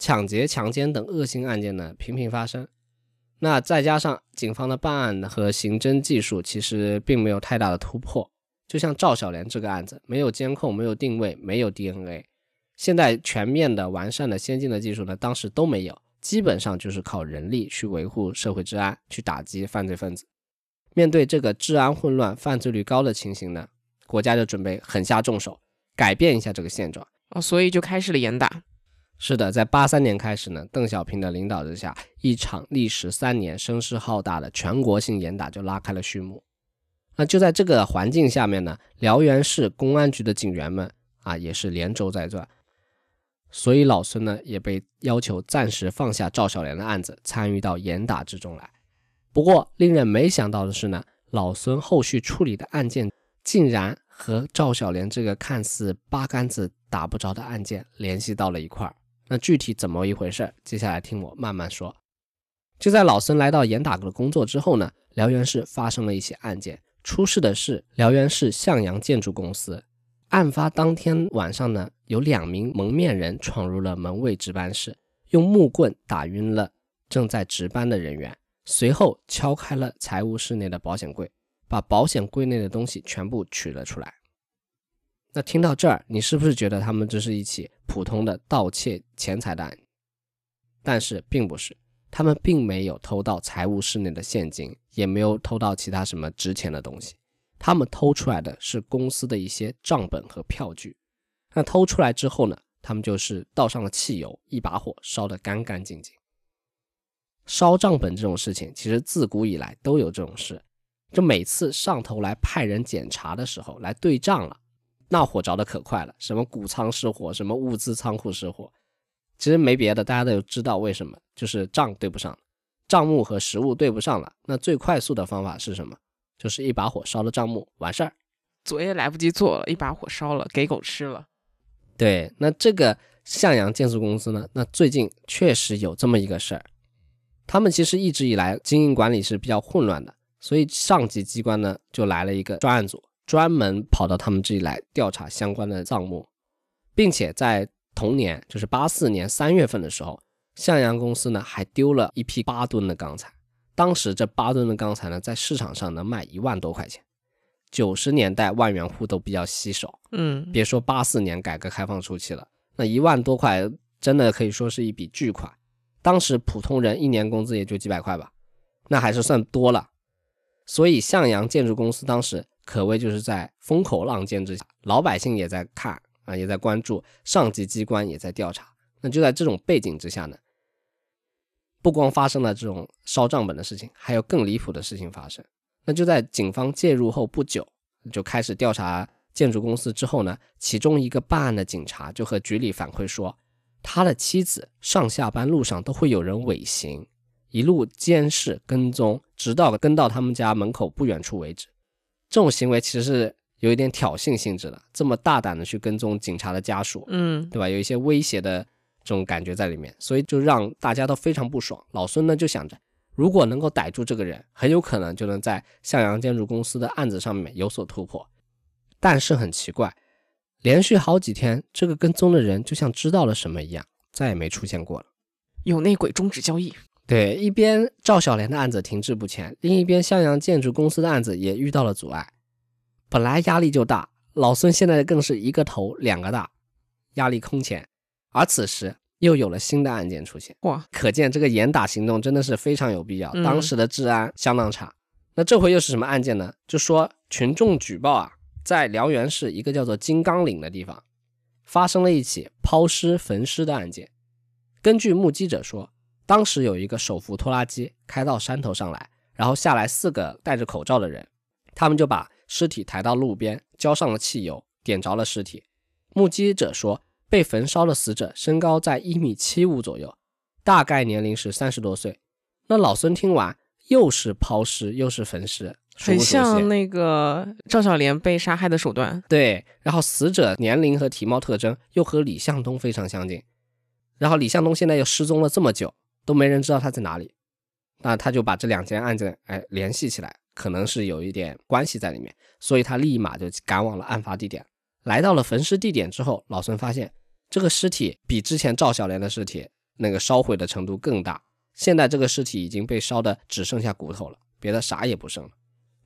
抢劫、强奸等恶性案件呢频频发生。那再加上警方的办案和刑侦技术其实并没有太大的突破，就像赵小莲这个案子，没有监控，没有定位，没有 DNA。现在全面的、完善的、先进的技术呢，当时都没有，基本上就是靠人力去维护社会治安，去打击犯罪分子。面对这个治安混乱、犯罪率高的情形呢，国家就准备狠下重手，改变一下这个现状哦，所以就开始了严打。是的，在八三年开始呢，邓小平的领导之下，一场历时三年、声势浩大的全国性严打就拉开了序幕。那就在这个环境下面呢，辽源市公安局的警员们啊，也是连轴在转。所以老孙呢也被要求暂时放下赵小莲的案子，参与到严打之中来。不过令人没想到的是呢，老孙后续处理的案件竟然和赵小莲这个看似八竿子打不着的案件联系到了一块儿。那具体怎么一回事？接下来听我慢慢说。就在老孙来到严打的工作之后呢，辽源市发生了一些案件，出事的是辽源市向阳建筑公司。案发当天晚上呢，有两名蒙面人闯入了门卫值班室，用木棍打晕了正在值班的人员，随后敲开了财务室内的保险柜，把保险柜内的东西全部取了出来。那听到这儿，你是不是觉得他们这是一起普通的盗窃钱财的案？但是并不是，他们并没有偷到财务室内的现金，也没有偷到其他什么值钱的东西。他们偷出来的是公司的一些账本和票据，那偷出来之后呢，他们就是倒上了汽油，一把火烧得干干净净。烧账本这种事情，其实自古以来都有这种事，就每次上头来派人检查的时候，来对账了，那火着的可快了，什么谷仓失火，什么物资仓库失火，其实没别的，大家都知道为什么，就是账对不上，账目和实物对不上了，那最快速的方法是什么？就是一把火烧了账目，完事儿，作业来不及做了，一把火烧了，给狗吃了。对，那这个向阳建筑公司呢，那最近确实有这么一个事儿，他们其实一直以来经营管理是比较混乱的，所以上级机关呢就来了一个专案组，专门跑到他们这里来调查相关的账目，并且在同年，就是八四年三月份的时候，向阳公司呢还丢了一批八吨的钢材，当时这八吨的钢材呢在市场上能卖一万多块钱。九十年代万元户都比较稀少，嗯，别说八四年改革开放初期了，那一万多块真的可以说是一笔巨款。当时普通人一年工资也就几百块吧，那还是算多了。所以向阳建筑公司当时可谓就是在风口浪尖之下，老百姓也在看啊，也在关注，上级机关也在调查。那就在这种背景之下呢，不光发生了这种烧账本的事情，还有更离谱的事情发生。那就在警方介入后不久，就开始调查建筑公司之后呢，其中一个办案的警察就和局里反馈说，他的妻子上下班路上都会有人尾行，一路监视跟踪，直到跟到他们家门口不远处为止。这种行为其实是有一点挑衅性质的，这么大胆的去跟踪警察的家属，嗯，对吧？有一些威胁的这种感觉在里面，所以就让大家都非常不爽。老孙呢就想着。如果能够逮住这个人，很有可能就能在向阳建筑公司的案子上面有所突破。但是很奇怪，连续好几天，这个跟踪的人就像知道了什么一样，再也没出现过了。有内鬼终止交易。对，一边赵小莲的案子停滞不前，另一边襄阳建筑公司的案子也遇到了阻碍。本来压力就大，老孙现在更是一个头两个大，压力空前。而此时。又有了新的案件出现，哇！可见这个严打行动真的是非常有必要。嗯当时的治安相当差，那这回又是什么案件呢？就说群众举报啊，在辽源市一个叫做金刚岭的地方，发生了一起抛尸焚尸的案件。根据目击者说，当时有一个手扶拖拉机开到山头上来，然后下来四个戴着口罩的人，他们就把尸体抬到路边，浇上了汽油，点着了尸体。目击者说。被焚烧的死者身高在一米七五左右，大概年龄是三十多岁。那老孙听完，又是抛尸又是焚尸，熟很像那个赵小莲被杀害的手段。对，然后死者年龄和体貌特征又和李向东非常相近，然后李向东现在又失踪了这么久，都没人知道他在哪里，那他就把这两件案件哎联系起来，可能是有一点关系在里面，所以他立马就赶往了案发地点。来到了焚尸地点之后，老孙发现这个尸体比之前赵小莲的尸体那个烧毁的程度更大，现在这个尸体已经被烧的只剩下骨头了，别的啥也不剩了。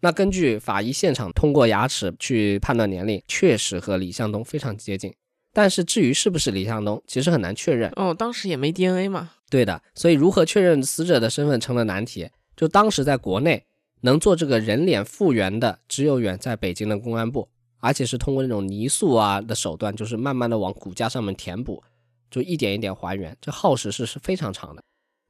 那根据法医现场通过牙齿去判断年龄，确实和李向东非常接近。但是至于是不是李向东，其实很难确认。哦，当时也没 DNA 嘛。对的，所以如何确认死者的身份成了难题。就当时在国内能做这个人脸复原的，只有远在北京的公安部，而且是通过那种泥塑啊的手段，就是慢慢的往骨架上面填补，就一点一点还原，这耗时是是非常长的。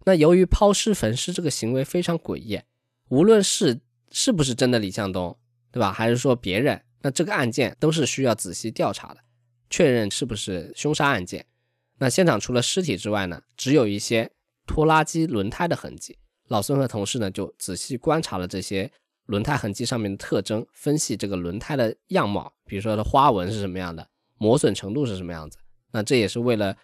那由于抛尸焚尸这个行为非常诡异，无论是是不是真的李向东，对吧？还是说别人，那这个案件都是需要仔细调查的，确认是不是凶杀案件。那现场除了尸体之外呢，只有一些拖拉机轮胎的痕迹。老孙和同事呢就仔细观察了这些轮胎痕迹上面的特征，分析这个轮胎的样貌，比如说它花纹是什么样的，磨损程度是什么样子。那这也是为了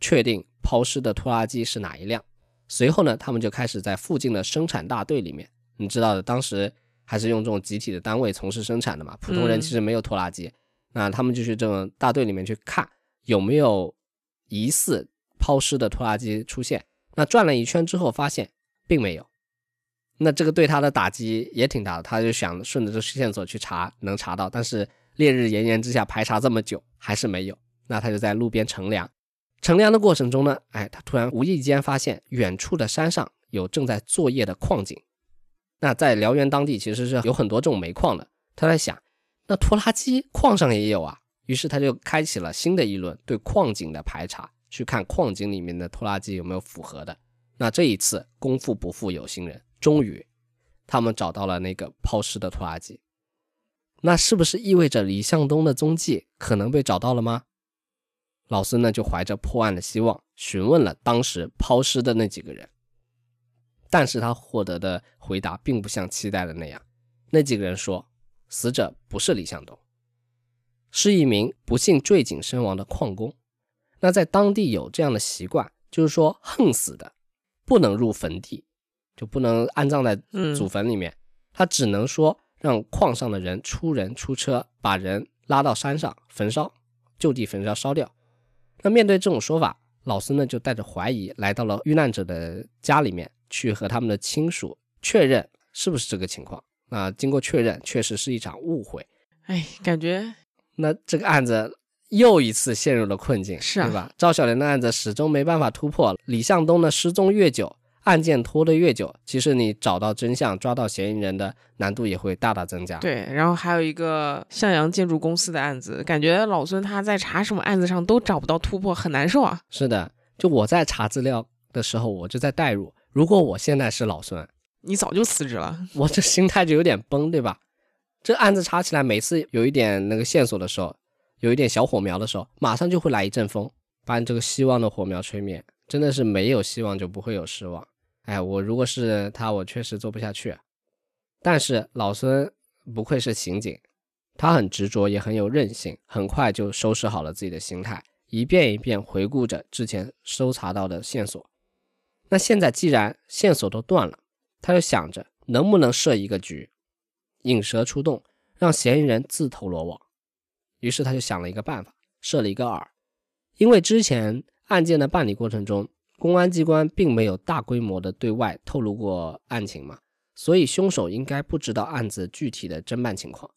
确定抛尸的拖拉机是哪一辆。随后呢，他们就开始在附近的生产大队里面，你知道的，当时还是用这种集体的单位从事生产的嘛，普通人嗯其实没有拖拉机，那他们就去这种大队里面去看有没有疑似抛尸的拖拉机出现。那转了一圈之后，发现并没有。那这个对他的打击也挺大的，他就想顺着这线索去查，能查到，但是烈日炎炎之下排查这么久还是没有。那他就在路边乘凉，乘凉的过程中呢，哎，他突然无意间发现远处的山上有正在作业的矿井。那在辽源当地其实是有很多这种煤矿的，他在想，那拖拉机矿上也有啊，于是他就开启了新的一轮对矿井的排查，去看矿井里面的拖拉机有没有符合的。那这一次功夫不负有心人，终于他们找到了那个抛尸的拖拉机。那是不是意味着李向东的踪迹可能被找到了吗？老孙呢就怀着破案的希望，询问了当时抛尸的那几个人，但是他获得的回答并不像期待的那样。那几个人说，死者不是李向东，是一名不幸坠井身亡的矿工。那在当地有这样的习惯，就是说横死的不能入坟地，就不能安葬在嗯祖坟里面，他只能说让矿上的人出人出车，把人拉到山上焚烧，就地焚烧烧掉。那面对这种说法，老孙呢就带着怀疑来到了遇难者的家里面，去和他们的亲属确认是不是这个情况。那经过确认，确实是一场误会。哎，感觉那这个案子又一次陷入了困境，是啊对吧？赵小莲的案子始终没办法突破，李向东呢失踪越久，案件拖得越久，其实你找到真相、抓到嫌疑人的难度也会大大增加。，对。然后还有一个向阳建筑公司的案子，感觉老孙他在查什么案子上都找不到突破，很难受啊。是的，就我在查资料的时候，我就在代入，如果我现在是老孙，你早就辞职了，我这心态就有点崩，对吧？这案子查起来，每次有一点那个线索的时候，有一点小火苗的时候，马上就会来一阵风，把你这个希望的火苗吹灭。真的是没有希望就不会有失望。哎，我如果是他，我确实做不下去。但是老孙不愧是刑警，他很执着，也很有韧性，很快就收拾好了自己的心态，一遍一遍回顾着之前搜查到的线索。那现在既然线索都断了，他就想着能不能设一个局，引蛇出洞，让嫌疑人自投罗网。于是他就想了一个办法，设了一个饵。因为之前案件的办理过程中，公安机关并没有大规模的对外透露过案情嘛，所以凶手应该不知道案子具体的侦办情况。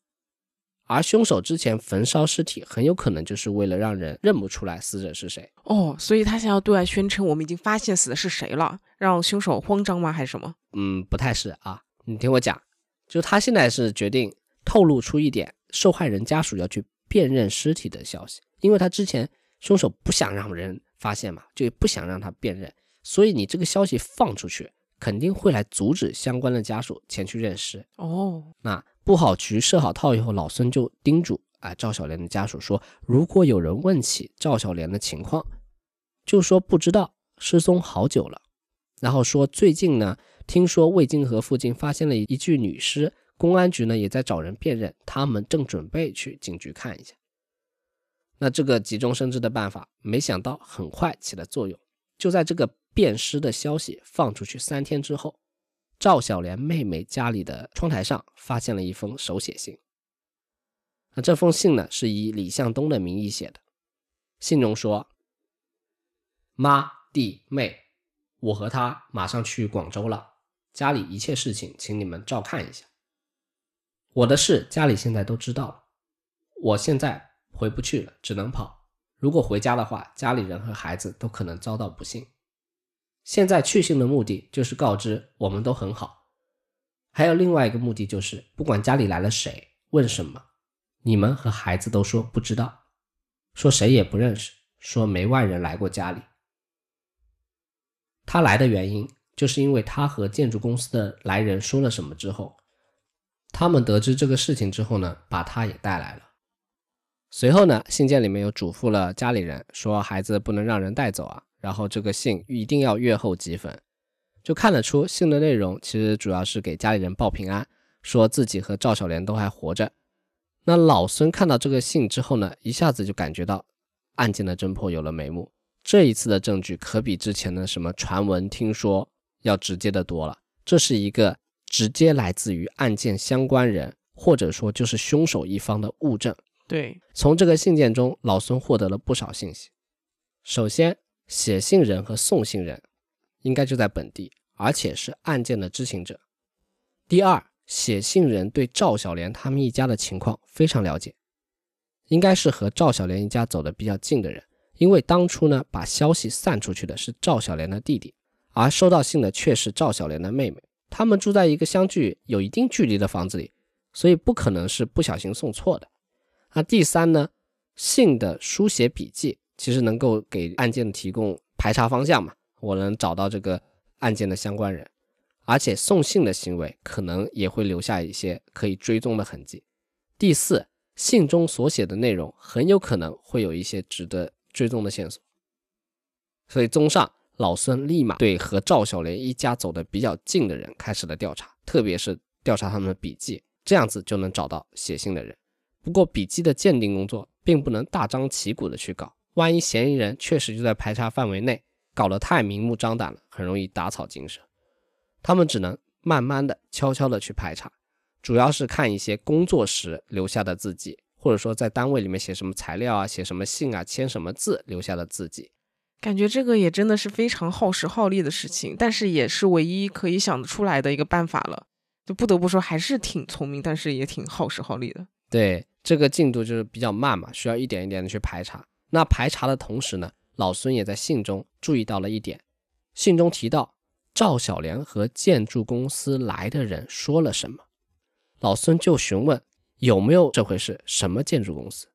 而凶手之前焚烧尸体，很有可能就是为了让人认不出来死者是谁。哦，所以他想要对外宣称我们已经发现死的是谁了，让凶手慌张吗？还是什么？嗯，不太是啊。你听我讲，就他现在是决定透露出一点受害人家属要去辨认尸体的消息，因为他之前凶手不想让人发现嘛，就不想让他辨认，所以你这个消息放出去，肯定会来阻止相关的家属前去认尸。哦，那布好局、设好套以后，老孙就叮嘱啊赵小莲的家属说，如果有人问起赵小莲的情况，就说不知道，失踪好久了。然后说最近呢，听说魏金河附近发现了一具女尸，公安局呢也在找人辨认，他们正准备去警局看一下。那这个急中生智的办法，没想到很快起了作用。就在这个辨尸的消息放出去三天之后，赵小莲妹妹家里的窗台上发现了一封手写信。那这封信呢，是以李向东的名义写的。信中说：“妈、弟、妹，我和他马上去广州了，家里一切事情请你们照看一下。我的事家里现在都知道了，我现在回不去了，只能跑。如果回家的话，家里人和孩子都可能遭到不幸。现在去信的目的就是告知我们都很好，还有另外一个目的就是，不管家里来了谁，问什么，你们和孩子都说不知道，说谁也不认识，说没外人来过家里。他来的原因，就是因为他和建筑公司的来人说了什么之后，他们得知这个事情之后呢，把他也带来了。随后呢，信件里面又嘱咐了家里人，说孩子不能让人带走啊，然后这个信一定要阅后即焚。就看得出信的内容其实主要是给家里人报平安，说自己和赵小莲都还活着。那老孙看到这个信之后呢，一下子就感觉到案件的侦破有了眉目。这一次的证据可比之前的什么传闻、听说要直接的多了。这是一个直接来自于案件相关人，或者说就是凶手一方的物证。对，从这个信件中，老孙获得了不少信息。首先，写信人和送信人应该就在本地，而且是案件的知情者。第二，写信人对赵小莲他们一家的情况非常了解，应该是和赵小莲一家走得比较近的人。因为当初呢，把消息散出去的是赵小莲的弟弟，而收到信的却是赵小莲的妹妹。他们住在一个相距有一定距离的房子里，所以不可能是不小心送错的。那第三呢，信的书写笔记其实能够给案件提供排查方向嘛，我能找到这个案件的相关人，而且送信的行为可能也会留下一些可以追踪的痕迹。第四，信中所写的内容很有可能会有一些值得追踪的线索。所以，综上，老孙立马对和赵小莲一家走得比较近的人开始了调查，特别是调查他们的笔记，这样子就能找到写信的人。不过，笔记的鉴定工作并不能大张旗鼓的去搞，万一嫌疑人确实就在排查范围内，搞得太明目张胆了，很容易打草惊蛇。他们只能慢慢的、悄悄的去排查，主要是看一些工作时留下的字迹，或者说在单位里面写什么材料啊、写什么信啊、签什么字留下的字迹。感觉这个也真的是非常耗时耗力的事情，但是也是唯一可以想得出来的一个办法了。就不得不说，还是挺聪明，但是也挺耗时耗力的。对，这个进度就是比较慢嘛，需要一点一点的去排查。那排查的同时呢，老孙也在信中注意到了一点，信中提到赵小莲和建筑公司来的人说了什么，老孙就询问有没有这回事，什么建筑公司？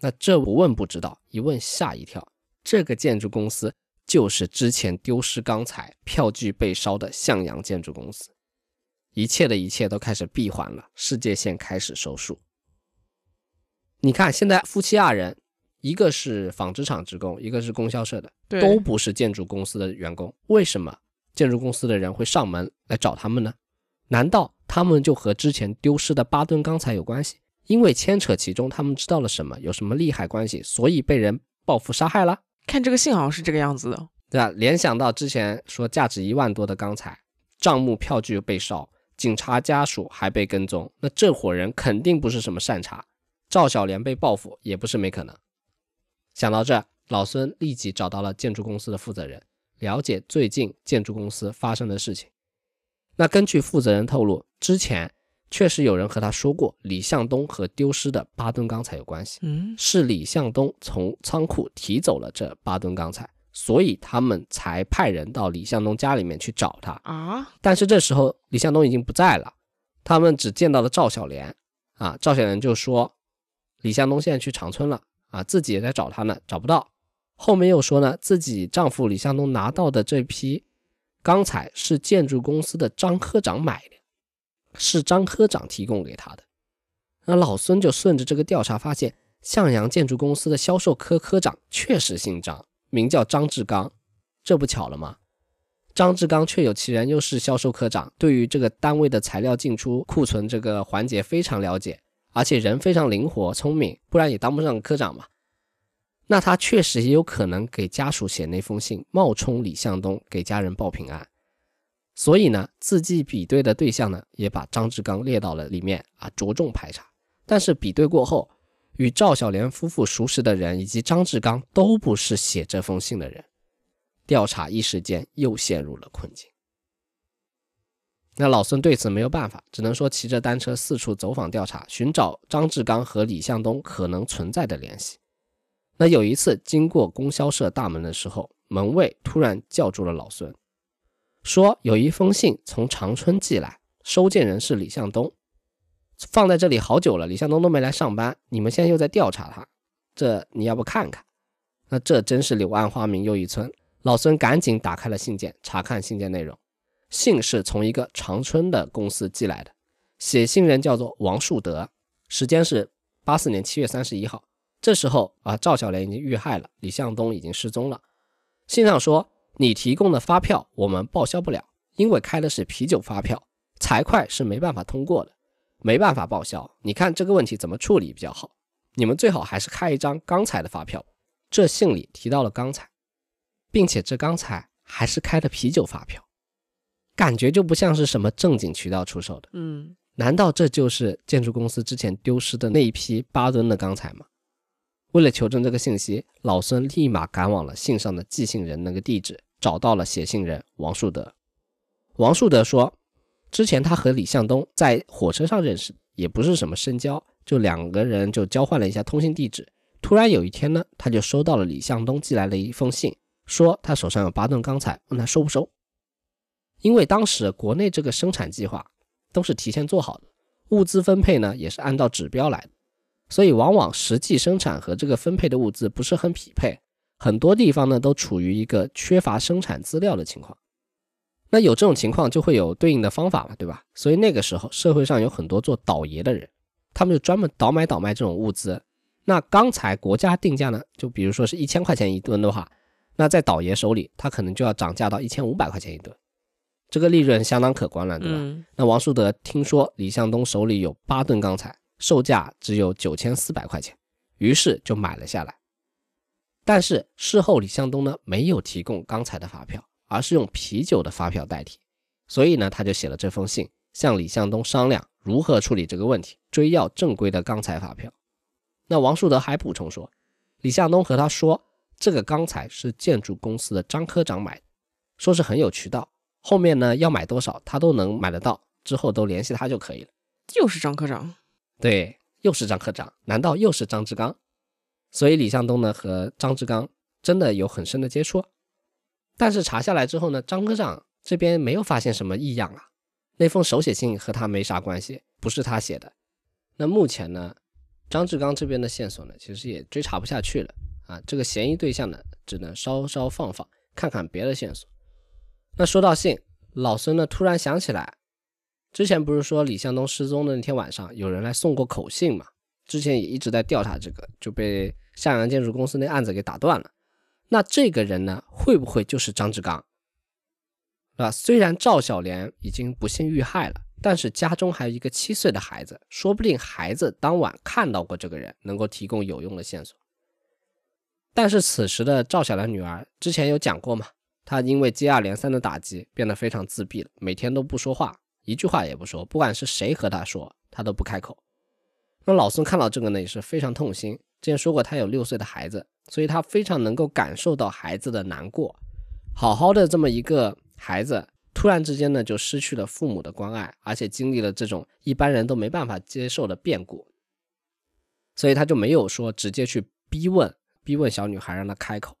那这不问不知道，一问吓一跳。这个建筑公司就是之前丢失钢材、票据被烧的向阳建筑公司，一切的一切都开始闭环了，世界线开始收束。你看，现在夫妻二人，一个是纺织厂职工，一个是供销社的，都不是建筑公司的员工，为什么建筑公司的人会上门来找他们呢？难道他们就和之前丢失的八吨钢材有关系？因为牵扯其中，他们知道了什么，有什么利害关系，所以被人报复杀害了？看这个信好像是这个样子的，对吧？联想到之前说价值一万多的钢材，账目票据被烧，警察家属还被跟踪，那这伙人肯定不是什么善茬。赵小莲被报复也不是没可能。想到这，老孙立即找到了建筑公司的负责人，了解最近建筑公司发生的事情。那根据负责人透露，之前。确实有人和他说过，李向东和丢失的八吨钢材有关系。嗯，是李向东从仓库提走了这八吨钢材，所以他们才派人到李向东家里面去找他啊。但是这时候李向东已经不在了，他们只见到了赵小莲。啊，赵小莲就说李向东现在去长春了，啊，自己也在找他呢，找不到。后面又说呢，自己丈夫李向东拿到的这批钢材是建筑公司的张科长买的。是张科长提供给他的，那老孙就顺着这个调查发现，向阳建筑公司的销售科科长确实姓张，名叫张志刚，这不巧了吗？张志刚确有其人，又是销售科长，对于这个单位的材料进出库存这个环节非常了解，而且人非常灵活聪明，不然也当不上科长嘛。那他确实也有可能给家属写那封信，冒充李向东给家人报平安。所以呢，字迹比对的对象呢，也把张志刚列到了里面啊，着重排查。但是比对过后，与赵小莲夫妇熟识的人以及张志刚都不是写这封信的人，调查一时间又陷入了困境。那老孙对此没有办法，只能说骑着单车四处走访调查，寻找张志刚和李向东可能存在的联系。那有一次经过供销社大门的时候，门卫突然叫住了老孙。说有一封信从长春寄来，收件人是李向东，放在这里好久了，李向东都没来上班，你们现在又在调查他，这你要不看看？那这真是柳暗花明又一村。老孙赶紧打开了信件，查看信件内容，信是从一个长春的公司寄来的，写信人叫做王树德，时间是八四年七月三十一号。这时候啊，赵小莲已经遇害了，李向东已经失踪了。信上说。你提供的发票我们报销不了，因为开的是啤酒发票，财会是没办法通过的，没办法报销。你看这个问题怎么处理比较好？你们最好还是开一张钢材的发票。这信里提到了钢材，并且这钢材还是开的啤酒发票，感觉就不像是什么正经渠道出售的。嗯，难道这就是建筑公司之前丢失的那一批八吨的钢材吗？为了求证这个信息，老孙立马赶往了信上的寄信人那个地址。找到了写信人王树德。王树德说，之前他和李向东在火车上认识，也不是什么深交，就两个人就交换了一下通信地址。突然有一天呢，他就收到了李向东寄来的一封信，说他手上有八吨钢材，问他收不收。因为当时国内这个生产计划都是提前做好的，物资分配呢也是按照指标来的，所以往往实际生产和这个分配的物资不是很匹配。很多地方呢都处于一个缺乏生产资料的情况，那有这种情况就会有对应的方法嘛，对吧？所以那个时候社会上有很多做倒爷的人，他们就专门倒买倒卖这种物资。那钢材国家定价呢，就比如说是一千块钱一吨的话，那在倒爷手里他可能就要涨价到一千五百块钱一吨，这个利润相当可观了，对吧？那王树德听说李向东手里有八吨钢材，售价只有九千四百块钱，于是就买了下来。但是事后李向东呢没有提供刚才的发票，而是用啤酒的发票代替，所以呢他就写了这封信，向李向东商量如何处理这个问题，追要正规的钢材发票。那王树德还补充说，李向东和他说，这个钢材是建筑公司的张科长买的，说是很有渠道，后面呢要买多少他都能买得到，之后都联系他就可以了。又是张科长，对，又是张科长，难道又是张志刚？所以李向东呢和张志刚真的有很深的接触，但是查下来之后呢，张科长这边没有发现什么异样啊，那封手写信和他没啥关系，不是他写的。那目前呢，张志刚这边的线索呢，其实也追查不下去了啊，这个嫌疑对象呢，只能稍稍放放，看看别的线索。那说到信，老孙呢突然想起来，之前不是说李向东失踪的那天晚上，有人来送过口信吗？之前也一直在调查这个，就被。向阳建筑公司那案子给打断了，那这个人呢，会不会就是张志刚？啊，虽然赵小莲已经不幸遇害了，但是家中还有一个七岁的孩子，说不定孩子当晚看到过这个人，能够提供有用的线索。但是此时的赵小莲女儿之前有讲过嘛，她因为接二连三的打击，变得非常自闭了，每天都不说话，一句话也不说，不管是谁和她说，她都不开口。那老孙看到这个呢，也是非常痛心。之前说过，他有六岁的孩子，所以他非常能够感受到孩子的难过。好好的这么一个孩子，突然之间呢就失去了父母的关爱，而且经历了这种一般人都没办法接受的变故，所以他就没有说直接去逼问逼问小女孩让她开口，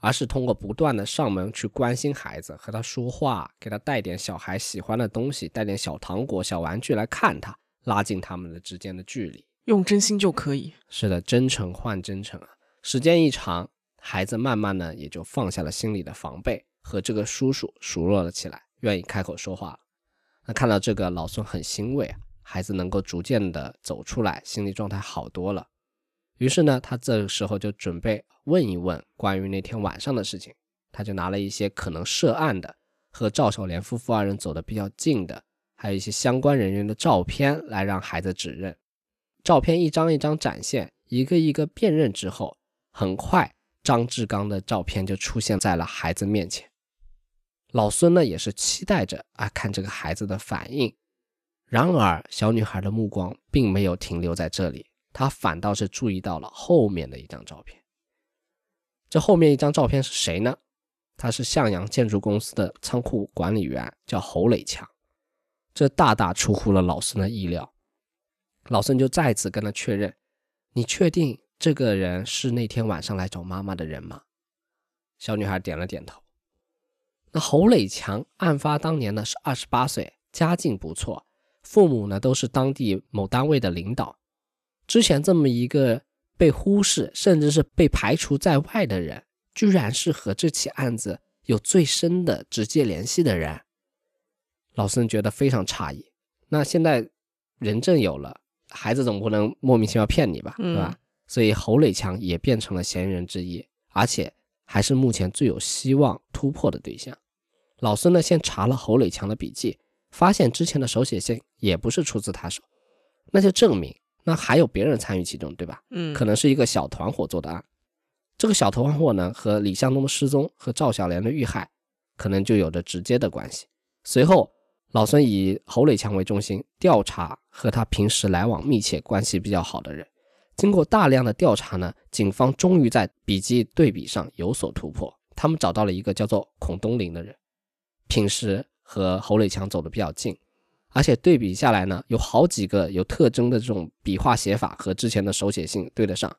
而是通过不断的上门去关心孩子，和他说话，给他带点小孩喜欢的东西，带点小糖果、小玩具来看他。拉近他们的之间的距离，用真心就可以。是的，真诚换真诚啊！时间一长，孩子慢慢呢也就放下了心里的防备，和这个叔叔熟络了起来，愿意开口说话了。那看到这个，老孙很欣慰啊，孩子能够逐渐的走出来，心理状态好多了。于是呢，他这个时候就准备问一问关于那天晚上的事情，他就拿了一些可能涉案的，和赵小莲夫妇二人走的比较近的。还有一些相关人员的照片来让孩子指认，照片一张一张展现，一个一个辨认之后，很快张志刚的照片就出现在了孩子面前。老孙呢也是期待着啊看这个孩子的反应。然而小女孩的目光并没有停留在这里，她反倒是注意到了后面的一张照片。这后面一张照片是谁呢？他是向阳建筑公司的仓库管理员，叫侯磊强。这大大出乎了老孙的意料，老孙就再次跟他确认：“你确定这个人是那天晚上来找妈妈的人吗？”小女孩点了点头。那侯磊强案发当年呢是二十八岁，家境不错，父母呢都是当地某单位的领导。之前这么一个被忽视甚至是被排除在外的人，居然是和这起案子有最深的直接联系的人。老孙觉得非常诧异。那现在人证有了，孩子总不能莫名其妙骗你吧，对吧？所以侯磊强也变成了嫌疑人之一，而且还是目前最有希望突破的对象。老孙呢，先查了侯磊强的笔记，发现之前的手写信也不是出自他手，那就证明那还有别人参与其中，对吧？嗯，可能是一个小团伙做的案。这个小团伙呢，和李向东的失踪和赵小莲的遇害，可能就有着直接的关系。随后。老孙以侯磊强为中心调查和他平时来往密切、关系比较好的人。经过大量的调查呢，警方终于在笔迹对比上有所突破。他们找到了一个叫做孔东林的人，平时和侯磊强走的比较近，而且对比下来呢，有好几个有特征的这种笔画写法和之前的手写信对得上。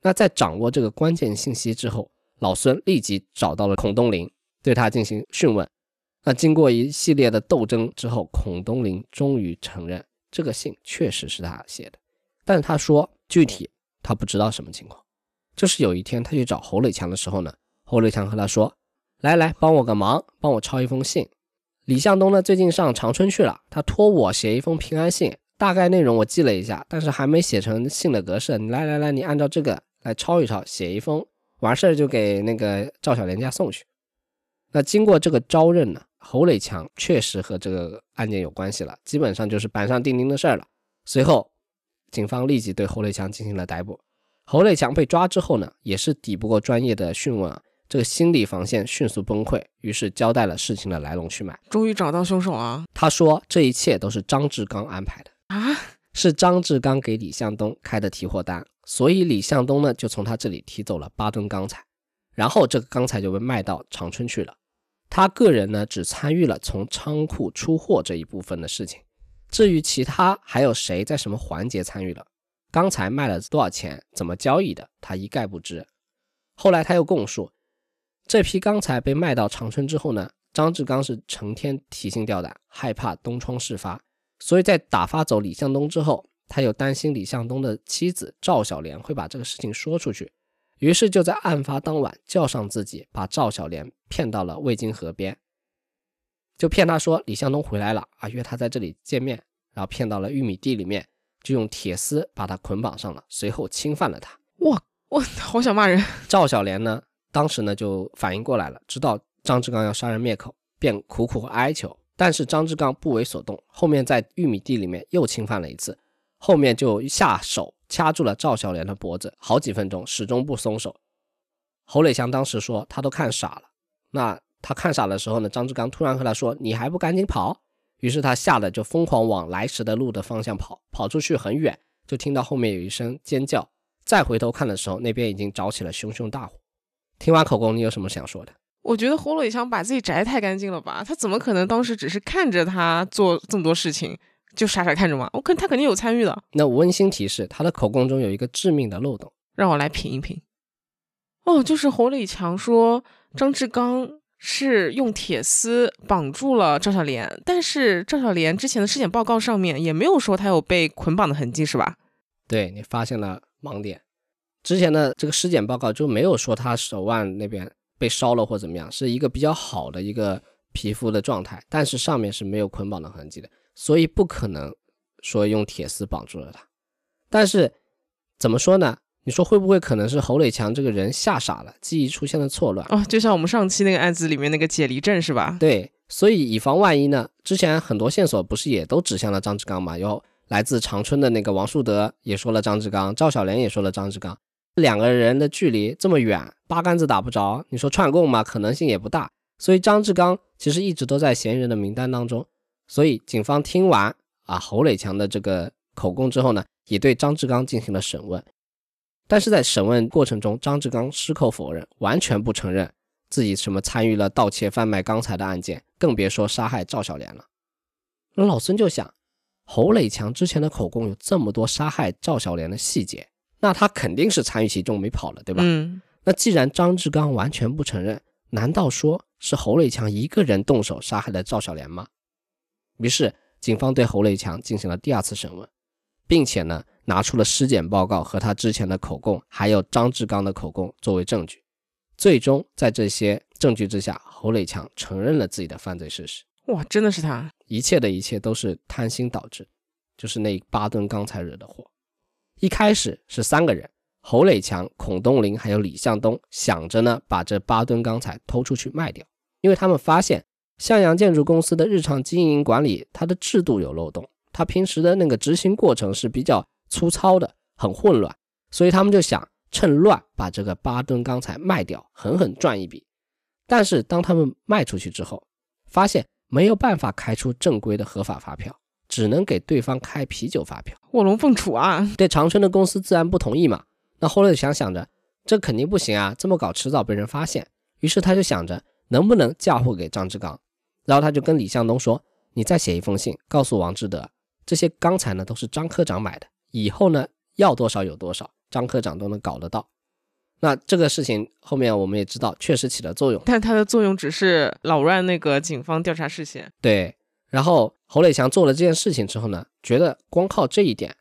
那在掌握这个关键信息之后，老孙立即找到了孔东林，对他进行讯问。那经过一系列的斗争之后，孔东林终于承认这个信确实是他写的，但是他说具体他不知道什么情况。就是有一天他去找侯磊强的时候呢，侯磊强和他说：“来来，帮我个忙，帮我抄一封信。李向东呢最近上长春去了，他托我写一封平安信，大概内容我记了一下，但是还没写成信的格式。你来来来，你按照这个来抄一抄，写一封，完事儿就给那个赵小莲家送去。那经过这个招认呢。”侯磊强确实和这个案件有关系了，基本上就是板上钉钉的事儿了。随后，警方立即对侯磊强进行了逮捕。侯磊强被抓之后呢，也是抵不过专业的讯问啊，这个心理防线迅速崩溃，于是交代了事情的来龙去脉。终于找到凶手啊他说这一切都是张志刚安排的，啊！是张志刚给李向东开的提货单，所以李向东呢就从他这里提走了八吨钢材，然后这个钢材就被卖到长春去了。他个人呢只参与了从仓库出货这一部分的事情，至于其他还有谁在什么环节参与了，钢材卖了多少钱，怎么交易的，他一概不知。后来他又供述，这批钢材被卖到长春之后呢，张志刚是成天提心吊胆，害怕东窗事发，所以在打发走李向东之后，他又担心李向东的妻子赵小莲会把这个事情说出去，于是就在案发当晚叫上自己，把赵小莲骗到了渭金河边，就骗他说李向东回来了啊，约他在这里见面，然后骗到了玉米地里面，就用铁丝把他捆绑上了，随后侵犯了他。哇，我好想骂人。赵小莲呢，当时呢就反应过来了，知道张志刚要杀人灭口，便苦苦哀求。但是张志刚不为所动，后面在玉米地里面又侵犯了一次，后面就下手掐住了赵小莲的脖子，好几分钟始终不松手。侯磊强当时说他都看傻了。那他看傻的时候呢，张志刚突然和他说：“你还不赶紧跑！”于是他吓得就疯狂往来时的路的方向跑，跑出去很远，就听到后面有一声尖叫。再回头看的时候，那边已经着起了熊熊大火。听完口供，你有什么想说的？我觉得侯磊强把自己摘太干净了吧？他怎么可能当时只是看着他做这么多事情就傻傻看着吗？我肯他肯定有参与的。那温馨提示，他的口供中有一个致命的漏洞。让我来品一品。哦，就是侯磊强说张志刚是用铁丝绑住了赵小莲，但是赵小莲之前的尸检报告上面也没有说他有被捆绑的痕迹，是吧？对你发现了盲点，之前的这个尸检报告就没有说他手腕那边被烧了或怎么样，是一个比较好的一个皮肤的状态，但是上面是没有捆绑的痕迹的，所以不可能说用铁丝绑住了他。但是怎么说呢？你说会不会可能是侯磊强这个人吓傻了，记忆出现了错乱？哦，就像我们上期那个案子里面那个解离症是吧？对，所以以防万一呢，之前很多线索不是也都指向了张志刚嘛？有来自长春的那个王树德也说了张志刚，赵小莲也说了张志刚，两个人的距离这么远，八竿子打不着，你说串供嘛，可能性也不大。所以张志刚其实一直都在嫌疑人的名单当中。所以警方听完啊侯磊强的这个口供之后呢，也对张志刚进行了审问。但是在审问过程中，张志刚矢口否认，完全不承认自己什么参与了盗窃、贩卖钢材的案件，更别说杀害赵小莲了。那老孙就想，侯磊强之前的口供有这么多杀害赵小莲的细节，那他肯定是参与其中没跑了，对吧？嗯，那既然张志刚完全不承认，难道说是侯磊强一个人动手杀害了赵小莲吗？于是警方对侯磊强进行了第二次审问，并且呢。拿出了尸检报告和他之前的口供，还有张志刚的口供作为证据。最终在这些证据之下，侯磊强承认了自己的犯罪事实。哇，真的是他！一切的一切都是贪心导致，就是那八吨钢材惹的祸。一开始是三个人，侯磊强、孔东林还有李向东，想着呢把这八吨钢材偷出去卖掉，因为他们发现向阳建筑公司的日常经营管理，它的制度有漏洞，它平时的那个执行过程是比较。粗糙的，很混乱，所以他们就想趁乱把这个八吨钢材卖掉，狠狠赚一笔。但是当他们卖出去之后，发现没有办法开出正规的合法发票，只能给对方开啤酒发票，卧龙凤雏啊！对长春的公司自然不同意嘛。那后来想想着，这肯定不行啊，这么搞迟早被人发现。于是他就想着能不能嫁祸给张志刚，然后他就跟李向东说：“你再写一封信，告诉王志德，这些钢材呢都是张科长买的。”以后呢，要多少有多少，张科长都能搞得到。那这个事情后面我们也知道，确实起了作用，但它的作用只是扰乱那个警方调查视线。对，然后侯磊强做了这件事情之后呢，觉得光靠这一点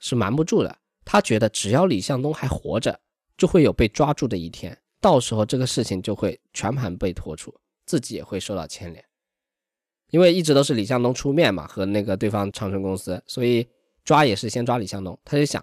是瞒不住的。他觉得只要李向东还活着，就会有被抓住的一天，到时候这个事情就会全盘被拖出，自己也会受到牵连。因为一直都是李向东出面嘛，和那个对方长春公司，所以。抓也是先抓李向东，他就想，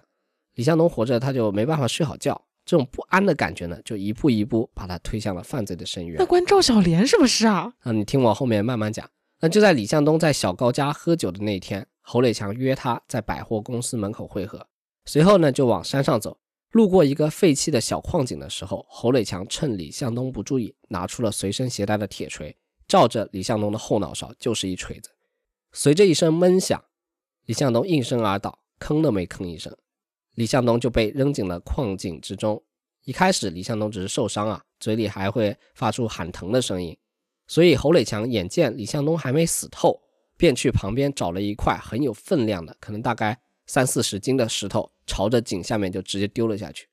李向东活着他就没办法睡好觉，这种不安的感觉呢，就一步一步把他推向了犯罪的深渊。那关赵小莲什么事啊？啊，你听我后面慢慢讲。那就在李向东在小高家喝酒的那天，侯磊强约他在百货公司门口会合，随后呢就往山上走，路过一个废弃的小矿井的时候，侯磊强趁李向东不注意，拿出了随身携带的铁锤，照着李向东的后脑勺就是一锤子。随着一声闷响，李向东应声而倒，吭都没吭一声，李向东就被扔进了矿井之中。一开始，李向东只是受伤啊，嘴里还会发出喊疼的声音。所以侯磊强眼见李向东还没死透，便去旁边找了一块很有分量的，可能大概三四十斤的石头，朝着井下面就直接丢了下去。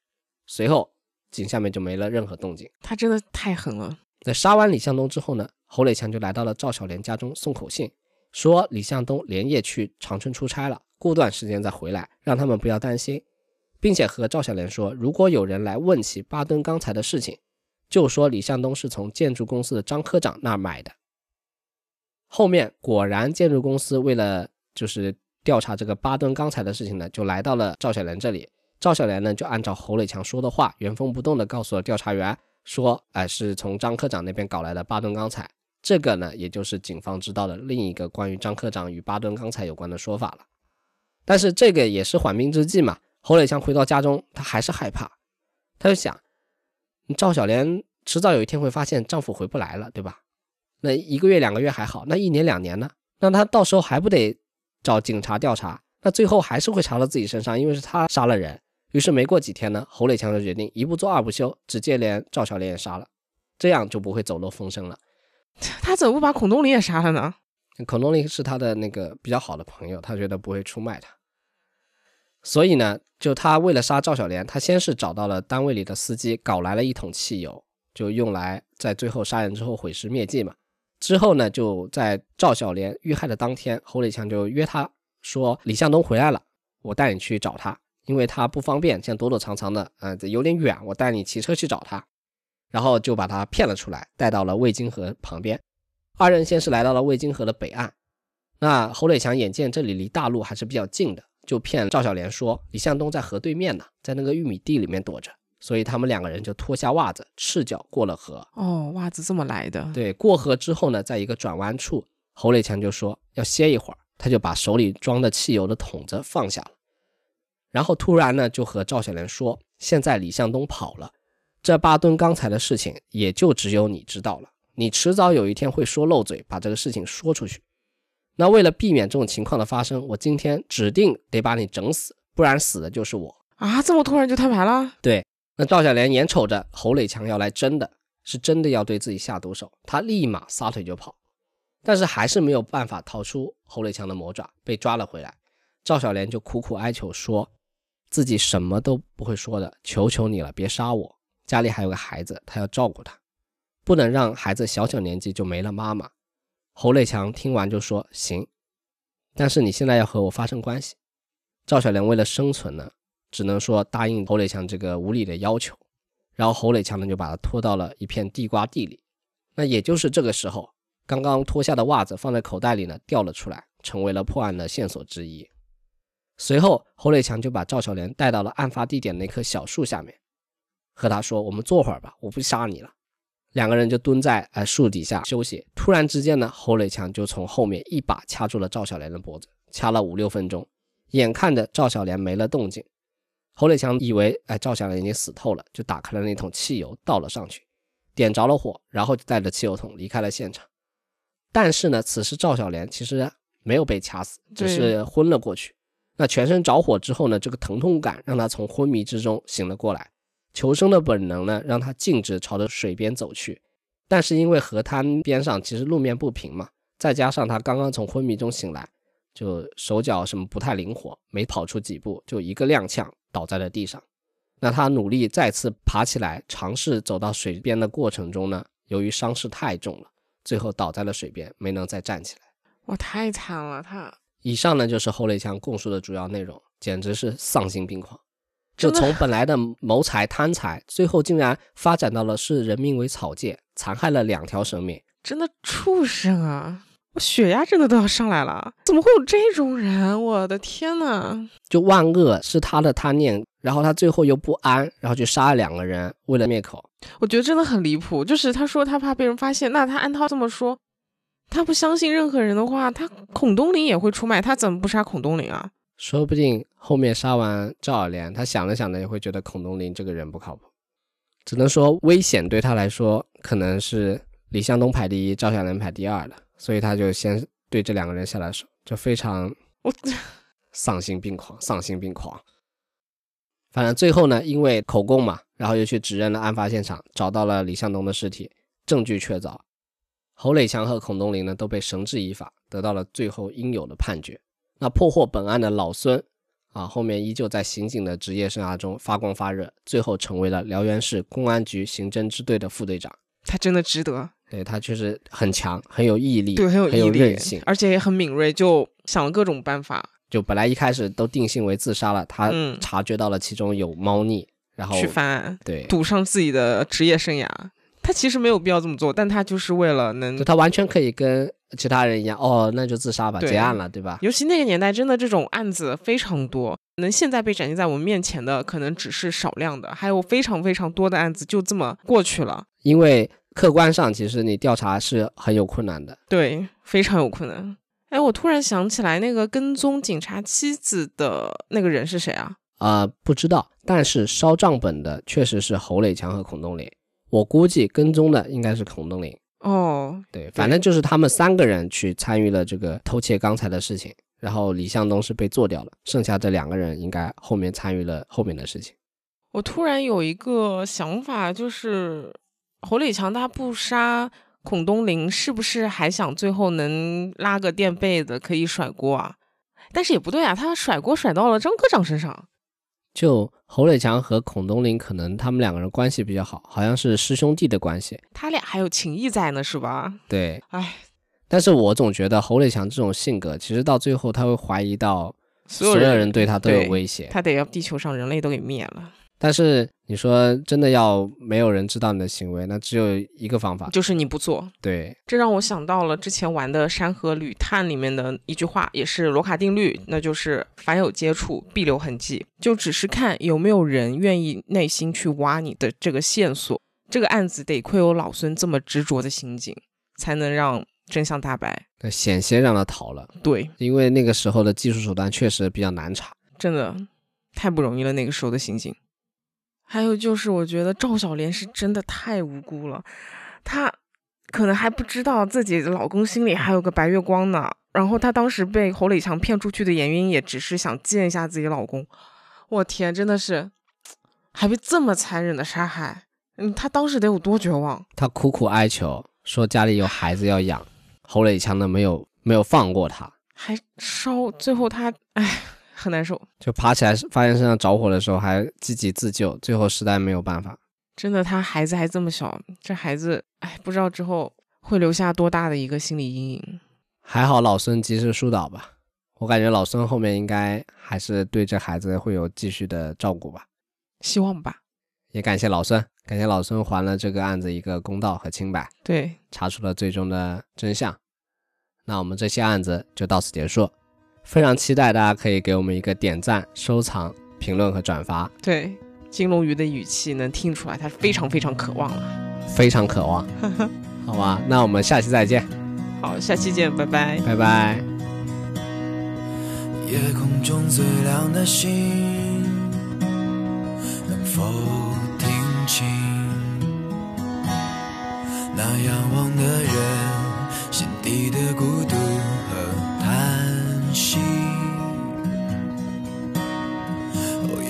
随后，井下面就没了任何动静。他真的太狠了。在杀完李向东之后呢，侯磊强就来到了赵小莲家中送口信，说李向东连夜去长春出差了，过段时间再回来，让他们不要担心，并且和赵小莲说，如果有人来问起八吨钢材的事情。就说李向东是从建筑公司的张科长那儿买的。后面果然，建筑公司为了就是调查这个八吨钢材的事情呢，就来到了赵小莲这里。赵小莲呢，就按照侯磊强说的话，原封不动的告诉了调查员，说，哎，是从张科长那边搞来的八吨钢材。这个呢，也就是警方知道的另一个关于张科长与八吨钢材有关的说法了。但是这个也是缓兵之计嘛。侯磊强回到家中，他还是害怕，他就想。赵小莲迟早有一天会发现丈夫回不来了，对吧？那一个月两个月还好，那一年两年呢？那她到时候还不得找警察调查？那最后还是会查到自己身上，因为是他杀了人。于是没过几天呢，侯磊强就决定一不做二不休，直接连赵小莲也杀了，这样就不会走漏风声了。他怎么不把孔东林也杀了呢？孔东林是他的那个比较好的朋友，他觉得不会出卖他。所以呢，就他为了杀赵小莲，他先是找到了单位里的司机，搞来了一桶汽油，就用来在最后杀人之后毁尸灭迹嘛。之后呢，就在赵小莲遇害的当天，侯磊强就约他说：“李向东回来了，我带你去找他，因为他不方便，现在躲躲藏藏的，嗯，有点远，我带你骑车去找他。”然后就把他骗了出来，带到了渭金河旁边。二人先是来到了渭金河的北岸，那侯磊强眼见这里离大路还是比较近的。就骗赵小莲说李向东在河对面呢，在那个玉米地里面躲着，所以他们两个人就脱下袜子，赤脚过了河。哦，袜子这么来的。对，过河之后呢，在一个转弯处，侯磊强就说要歇一会儿，他就把手里装的汽油的桶子放下了，然后突然呢，就和赵小莲说，现在李向东跑了，这八吨钢材的事情也就只有你知道了，你迟早有一天会说漏嘴，把这个事情说出去。那为了避免这种情况的发生，我今天指定得把你整死，不然死的就是我啊！这么突然就摊牌了？对。那赵小莲眼瞅着侯磊强要来真的，是真的要对自己下毒手，他立马撒腿就跑，但是还是没有办法逃出侯磊强的魔爪，被抓了回来。赵小莲就苦苦哀求，说自己什么都不会说的，求求你了，别杀我，家里还有个孩子，他要照顾他，不能让孩子小小年纪就没了妈妈。侯磊强听完就说：“行，但是你现在要和我发生关系。”赵小莲为了生存呢，只能说答应侯磊强这个无理的要求。然后侯磊强呢就把他拖到了一片地瓜地里。那也就是这个时候，刚刚脱下的袜子放在口袋里呢掉了出来，成为了破案的线索之一。随后，侯磊强就把赵小莲带到了案发地点那棵小树下面，和他说：“我们坐会儿吧，我不杀你了。”两个人就蹲在呃树底下休息。突然之间呢，侯磊强就从后面一把掐住了赵小莲的脖子，掐了五六分钟。眼看着赵小莲没了动静，侯磊强以为哎赵小莲已经死透了，就打开了那桶汽油倒了上去，点着了火，然后就带着汽油桶离开了现场。但是呢，此时赵小莲其实没有被掐死，只是昏了过去。那全身着火之后呢，这个疼痛感让他从昏迷之中醒了过来。求生的本能呢，让他径直朝着水边走去，但是因为河滩边上其实路面不平嘛，再加上他刚刚从昏迷中醒来，就手脚什么不太灵活，没跑出几步就一个踉跄倒在了地上。那他努力再次爬起来，尝试走到水边的过程中呢，由于伤势太重了，最后倒在了水边，没能再站起来。哇，太惨了！他以上呢就是侯磊强供述的主要内容，简直是丧心病狂。就从本来的谋财贪财，最后竟然发展到了视人命为草芥，残害了两条生命，真的畜生啊！我血压真的都要上来了，怎么会有这种人？我的天呐！就万恶是他的贪念，然后他最后又不安，然后去杀了两个人，为了灭口。我觉得真的很离谱。就是他说他怕被人发现，那他按他这么说，他不相信任何人的话，他孔东林也会出卖，他怎么不杀孔东林啊？说不定后面杀完赵尔莲，他想了想呢也会觉得孔东林这个人不靠谱。只能说危险对他来说可能是李向东排第一，赵小莲排第二的，所以他就先对这两个人下了手，就非常我 丧心病狂，丧心病狂。反正最后呢，因为口供嘛，然后又去指认了案发现场，找到了李向东的尸体，证据确凿。侯磊强和孔东林呢都被绳之以法，得到了最后应有的判决。那破获本案的老孙啊，后面依旧在刑警的职业生涯中发光发热，最后成为了辽源市公安局刑侦支队的副队长。他真的值得，对他确实很强，很有毅力，对，很有很毅力，韧性。而且也很敏锐，就想了各种办法就本来一开始都定性为自杀了，他嗯察觉到了其中有猫腻，然后去翻案，对，赌上自己的职业生涯。他其实没有必要这么做，但他就是为了能就他完全可以跟其他人一样，哦，那就自杀吧，结案了，对吧？尤其那个年代，真的这种案子非常多，能现在被展现在我们面前的，可能只是少量的，还有非常非常多的案子就这么过去了。因为客观上其实你调查是很有困难的。对，非常有困难。哎，我突然想起来，那个跟踪警察妻子的那个人是谁啊？呃，不知道，但是烧账本的确实是侯磊强和孔东林，我估计跟踪的应该是孔东林。哦，对，反正就是他们三个人去参与了这个偷窃钢材的事情，然后李向东是被做掉了，剩下这两个人应该后面参与了后面的事情。我突然有一个想法，就是侯磊强他不杀孔东林，是不是还想最后能拉个垫背的可以甩锅啊？但是也不对啊，他甩锅甩到了张科长身上。就侯磊强和孔东林，可能他们两个人关系比较好，好像是师兄弟的关系。他俩还有情谊在呢，是吧？对，哎，但是我总觉得侯磊强这种性格，其实到最后他会怀疑到所有人对他都有威胁。他得要地球上人类都给灭了，但是你说真的要没有人知道你的行为，那只有一个方法，就是你不做。对，这让我想到了之前玩的《山河旅探》里面的一句话，也是罗卡定律，那就是凡有接触必留痕迹，就只是看有没有人愿意内心去挖你的这个线索。这个案子得亏有老孙这么执着的刑警，才能让真相大白。那险些让他逃了，对，因为那个时候的技术手段确实比较难查。真的太不容易了，那个时候的刑警。还有就是，我觉得赵小莲是真的太无辜了，她可能还不知道自己的老公心里还有个白月光呢。然后她当时被侯磊强骗出去的原因，也只是想见一下自己老公。我天，真的是还被这么残忍的杀害，嗯，她当时得有多绝望？她苦苦哀求说家里有孩子要养，侯磊强呢没有没有放过她，还烧，最后她哎很难受。就爬起来发现身上着火的时候还积极自救，最后实在没有办法。真的，他孩子还这么小，这孩子，哎，不知道之后会留下多大的一个心理阴影。还好老孙及时疏导吧，我感觉老孙后面应该还是对这孩子会有继续的照顾吧。希望吧。也感谢老孙，感谢老孙还了这个案子一个公道和清白，对，查出了最终的真相。那我们这期案子就到此结束，非常期待大家可以给我们一个点赞、收藏、评论和转发，对，金龙鱼的语气能听出来，他非常非常渴望了。非常渴望，好吧？那我们下期再见，好，下期见，拜拜。拜拜。夜空中最亮的星，能否听清那仰望的人心底的孤独